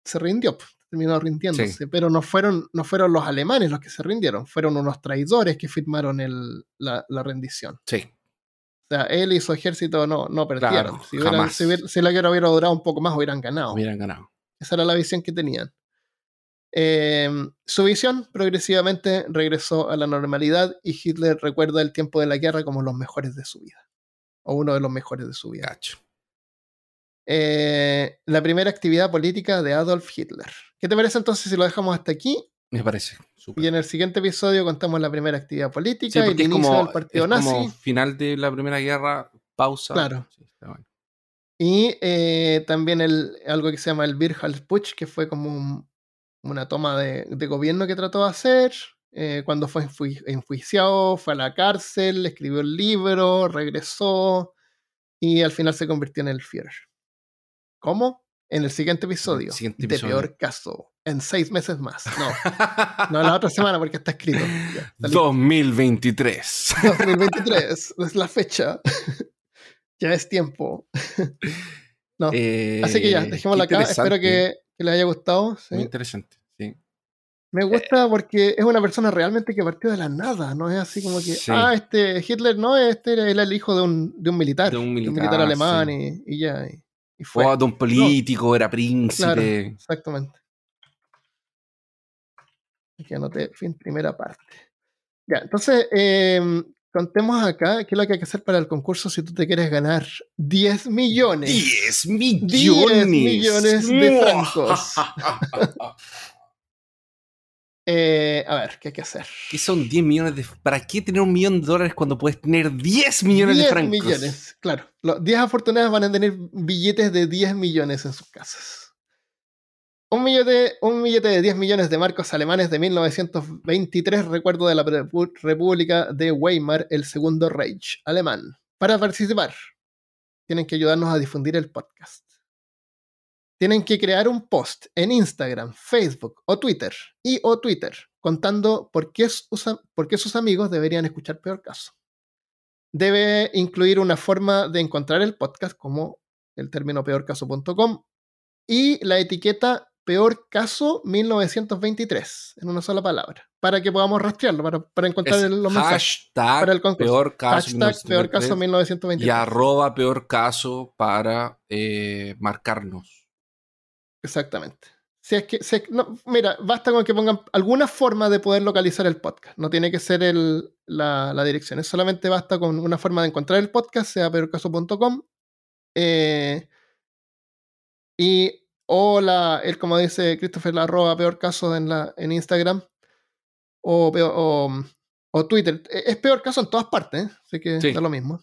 se rindió, terminó rindiéndose, pero no fueron, no fueron los alemanes los que se rindieron, fueron unos traidores que firmaron el, la, rendición. Sí. O sea, él y su ejército no, no perdieron. si, la guerra hubiera durado un poco más, hubieran ganado. Hubieran ganado. Esa era la visión que tenían. Em, su visión progresivamente regresó a la normalidad y Hitler recuerda el tiempo de la guerra como los mejores de su vida. O uno de los mejores de su vida. Cacho. Eh, la primera actividad política de Adolf Hitler. ¿Qué te parece entonces si lo dejamos hasta aquí? Me parece. Y en el siguiente episodio contamos la primera actividad política y el inicio del partido nazi. Como final de la Primera Guerra, pausa. Claro. Y eh, también el, algo que se llama el Putsch, que fue como una toma de, gobierno que trató de hacer. Eh, cuando fue enjuiciado, fue a la cárcel, escribió el libro, regresó y al final se convirtió en el Führer. ¿Cómo? En el siguiente episodio. De peor caso. En seis meses más. No. no, la otra semana porque está escrito. 2023. 2023. Es la fecha. ya es tiempo. no. Así que ya, eh, dejémosla acá. Espero que, que, les haya gustado. Muy interesante. Sí. Me gusta porque es una persona realmente que partió de la nada, no es así como que, ah, este Hitler no, este era el hijo de un, de un militar, de un militar, alemán y, ya. Y fue. O de un político, era príncipe. exactamente. Aquí anoté fin primera parte. Ya, entonces, em, contemos acá qué es lo que hay que hacer para el concurso si tú te quieres ganar 10 millones. 10 millones. 10 millones de francos. Eh, a ver, ¿qué hay que hacer? ¿Qué son 10 millones de... ¿Para qué tener un millón de dólares cuando puedes tener 10 millones 10 de francos? millones, claro. Los 10 afortunados van a tener billetes de 10 millones en sus casas. Un billete, un billete de 10 millones de marcos alemanes de 1923, recuerdo de la República de Weimar, el segundo Reich alemán. Para participar, tienen que ayudarnos a difundir el podcast tienen que crear un post en Instagram, Facebook o Twitter y o Twitter contando por qué, por qué sus amigos deberían escuchar Peor Caso. Debe incluir una forma de encontrar el podcast como el término peorcaso.com y la etiqueta Peor Caso 1923 en una sola palabra para que podamos rastrearlo, para, encontrar los mensajes. Para el Peor Caso, peor caso 1923. Y arroba Peor Caso para eh, marcarnos. Exactamente. Si es que, mira, basta con que pongan alguna forma de poder localizar el podcast. No tiene que ser la, dirección. Es solamente basta con una forma de encontrar el podcast, sea peorcaso.com. Eh, y o la, él como dice Christopher, la arroba peor caso en, la, en Instagram o, o, Twitter. E, es peor caso en todas partes, ¿eh? así que es lo mismo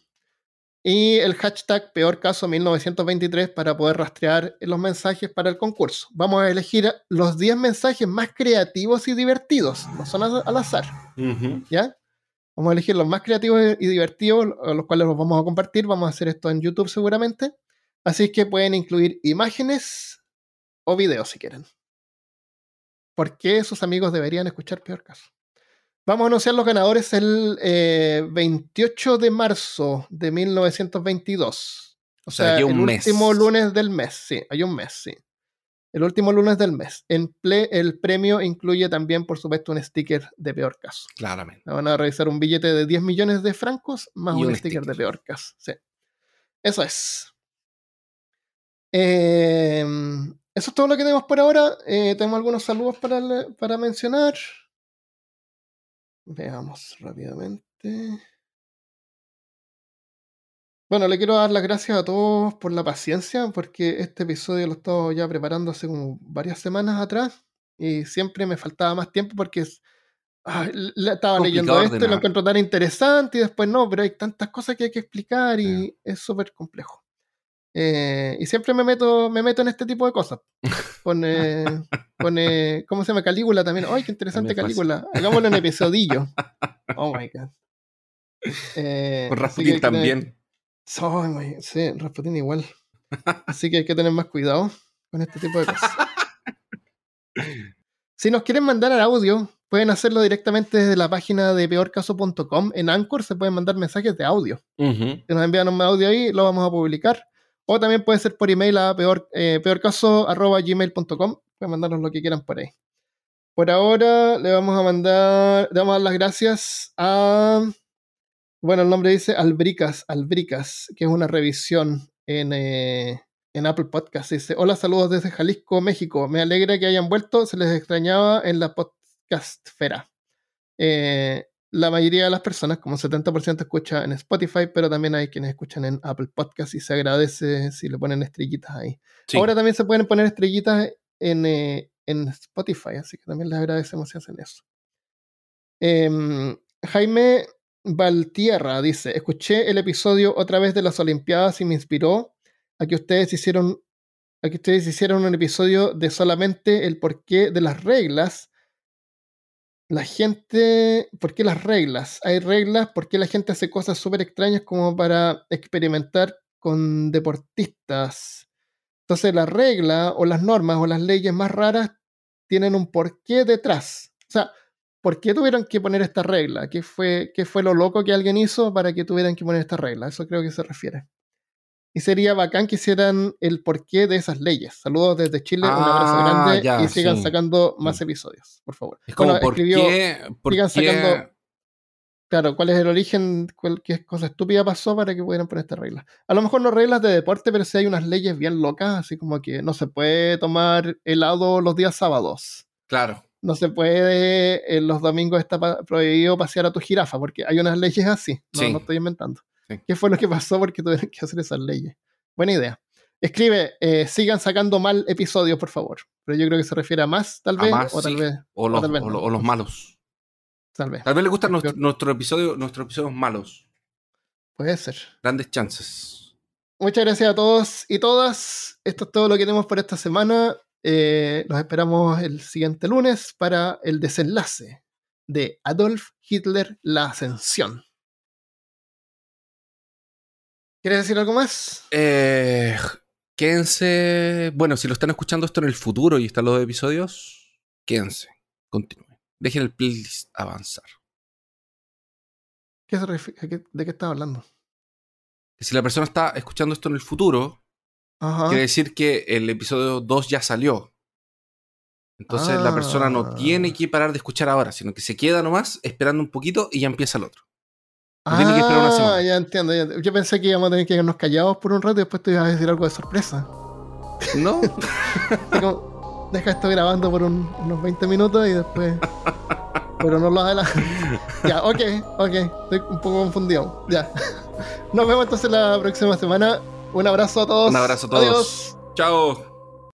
y el hashtag peor caso 1923 para poder rastrear los mensajes para el concurso. Vamos a elegir los 10 mensajes más creativos y divertidos, no son al azar. ¿Ya? Vamos a elegir los más creativos y divertidos, los cuales los vamos a compartir. Vamos a hacer esto en YouTube seguramente. Así que pueden incluir imágenes o videos si quieren. ¿Por qué sus amigos deberían escuchar peor caso? Vamos a anunciar los ganadores el 28 eh, de marzo de 1922. O, sea, el último lunes del mes, sí, hay un mes, sí. El último lunes del mes. En el premio incluye también, por supuesto, un sticker de peor caso. Claramente. Van a revisar un billete de 10 millones de francos más un, sticker, de peor caso. Sí. Eso es. Em, eso es todo lo que tenemos por ahora. Eh, tenemos algunos saludos para, para mencionar. Veamos rápidamente. Bueno, le quiero dar las gracias a todos por la paciencia, porque este episodio lo estaba ya preparando hace como varias semanas atrás y siempre me faltaba más tiempo porque estaba leyendo esto y lo encuentro tan interesante y después no, pero hay tantas cosas que hay que explicar y es súper complejo. Eh, y siempre me meto, me meto en este tipo de cosas. Pone, pone ¿cómo se llama? Calígula también. ¡Ay, qué interesante Calígula! Hagámoslo en episodillo. Oh my god. Eh, Con Rasputin también. sí, Rasputin igual. Así que hay que tener más cuidado con este tipo de cosas. Si nos quieren mandar audio, pueden hacerlo directamente desde la página de peorcaso.com. En Anchor se pueden mandar mensajes de audio. Si nos envían un audio ahí, lo vamos a publicar. O también puede ser por email a peor, eh, peorcaso.gmail.com. Pueden mandarnos lo que quieran por ahí. Por ahora le vamos a mandar, le vamos a dar las gracias a, bueno, el nombre dice Albricas, Albricas, que es una revisión en, eh, en Apple Podcast. Dice, hola, saludos desde Jalisco, México. Me alegra que hayan vuelto, se les extrañaba en la podcastfera. Eh, la mayoría de las personas, como 70% escucha en Spotify, pero también hay quienes escuchan en Apple Podcast y se agradece si le ponen estrellitas ahí. Ahora también se pueden poner estrellitas en, eh, en, Spotify, así que también les agradecemos si hacen eso. Em, Jaime Valtierra dice, escuché el episodio otra vez de las Olimpiadas y me inspiró a que ustedes hicieron, a que ustedes hicieron un episodio de solamente el porqué de las reglas la gente, ¿por qué las reglas? Hay reglas, ¿por qué la gente hace cosas súper extrañas como para experimentar con deportistas? Entonces la regla o las normas o las leyes más raras tienen un porqué detrás. O sea, ¿por qué tuvieron que poner esta regla? ¿Qué fue, qué fue lo loco que alguien hizo para que tuvieran que poner esta regla? Eso creo que se refiere. Y sería bacán que hicieran el porqué de esas leyes. Saludos desde Chile, un abrazo ah, grande y sigan sacando más episodios, por favor. Es como, ¿por qué, sigan sacando. Claro, ¿cuál es el origen? ¿Qué cosa estúpida pasó para que pudieran poner esta regla? A lo mejor no reglas de deporte, pero sí hay unas leyes bien locas, así como que no se puede tomar helado los días sábados. Claro. no se puede, en los domingos está prohibido pasear a tu jirafa, porque hay unas leyes así, no, no estoy inventando. ¿Qué fue lo que pasó? Porque tuvieron que hacer esas leyes. Buena idea. Escribe, eh, sigan sacando mal episodios, por favor. Pero yo creo que se refiere a más, tal vez, o tal vez. O los, malos. Tal vez. Tal vez le gustan nuestro, episodio, nuestros episodios malos. Puede ser. Grandes chances. Muchas gracias a todos y todas. Esto es todo lo que tenemos por esta semana. Eh, los esperamos el siguiente lunes para el desenlace de Adolf Hitler, la ascensión. ¿Quieres decir algo más? Eh, quédense. Bueno, si lo están escuchando esto en el futuro y están los episodios, quédense. Continúen. Dejen el playlist avanzar. ¿Qué ¿De qué estás hablando? Que si la persona está escuchando esto en el futuro, quiere decir que el episodio 2 ya salió. Entonces la persona no tiene ah. que parar de escuchar ahora, sino que se queda nomás esperando un poquito y ya empieza el otro. No tiene que esperar una semana. Ah, ya entiendo, Yo pensé que íbamos a tener que quedarnos callados por un rato y después te ibas a decir algo de sorpresa. No. deja esto grabando por unos 20 minutos y después. Pero no lo adelanto. ya, ok, ok. Estoy un poco confundido. Ya. Nos vemos entonces la próxima semana. Un abrazo a todos. Un abrazo a todos. Adiós. Chao.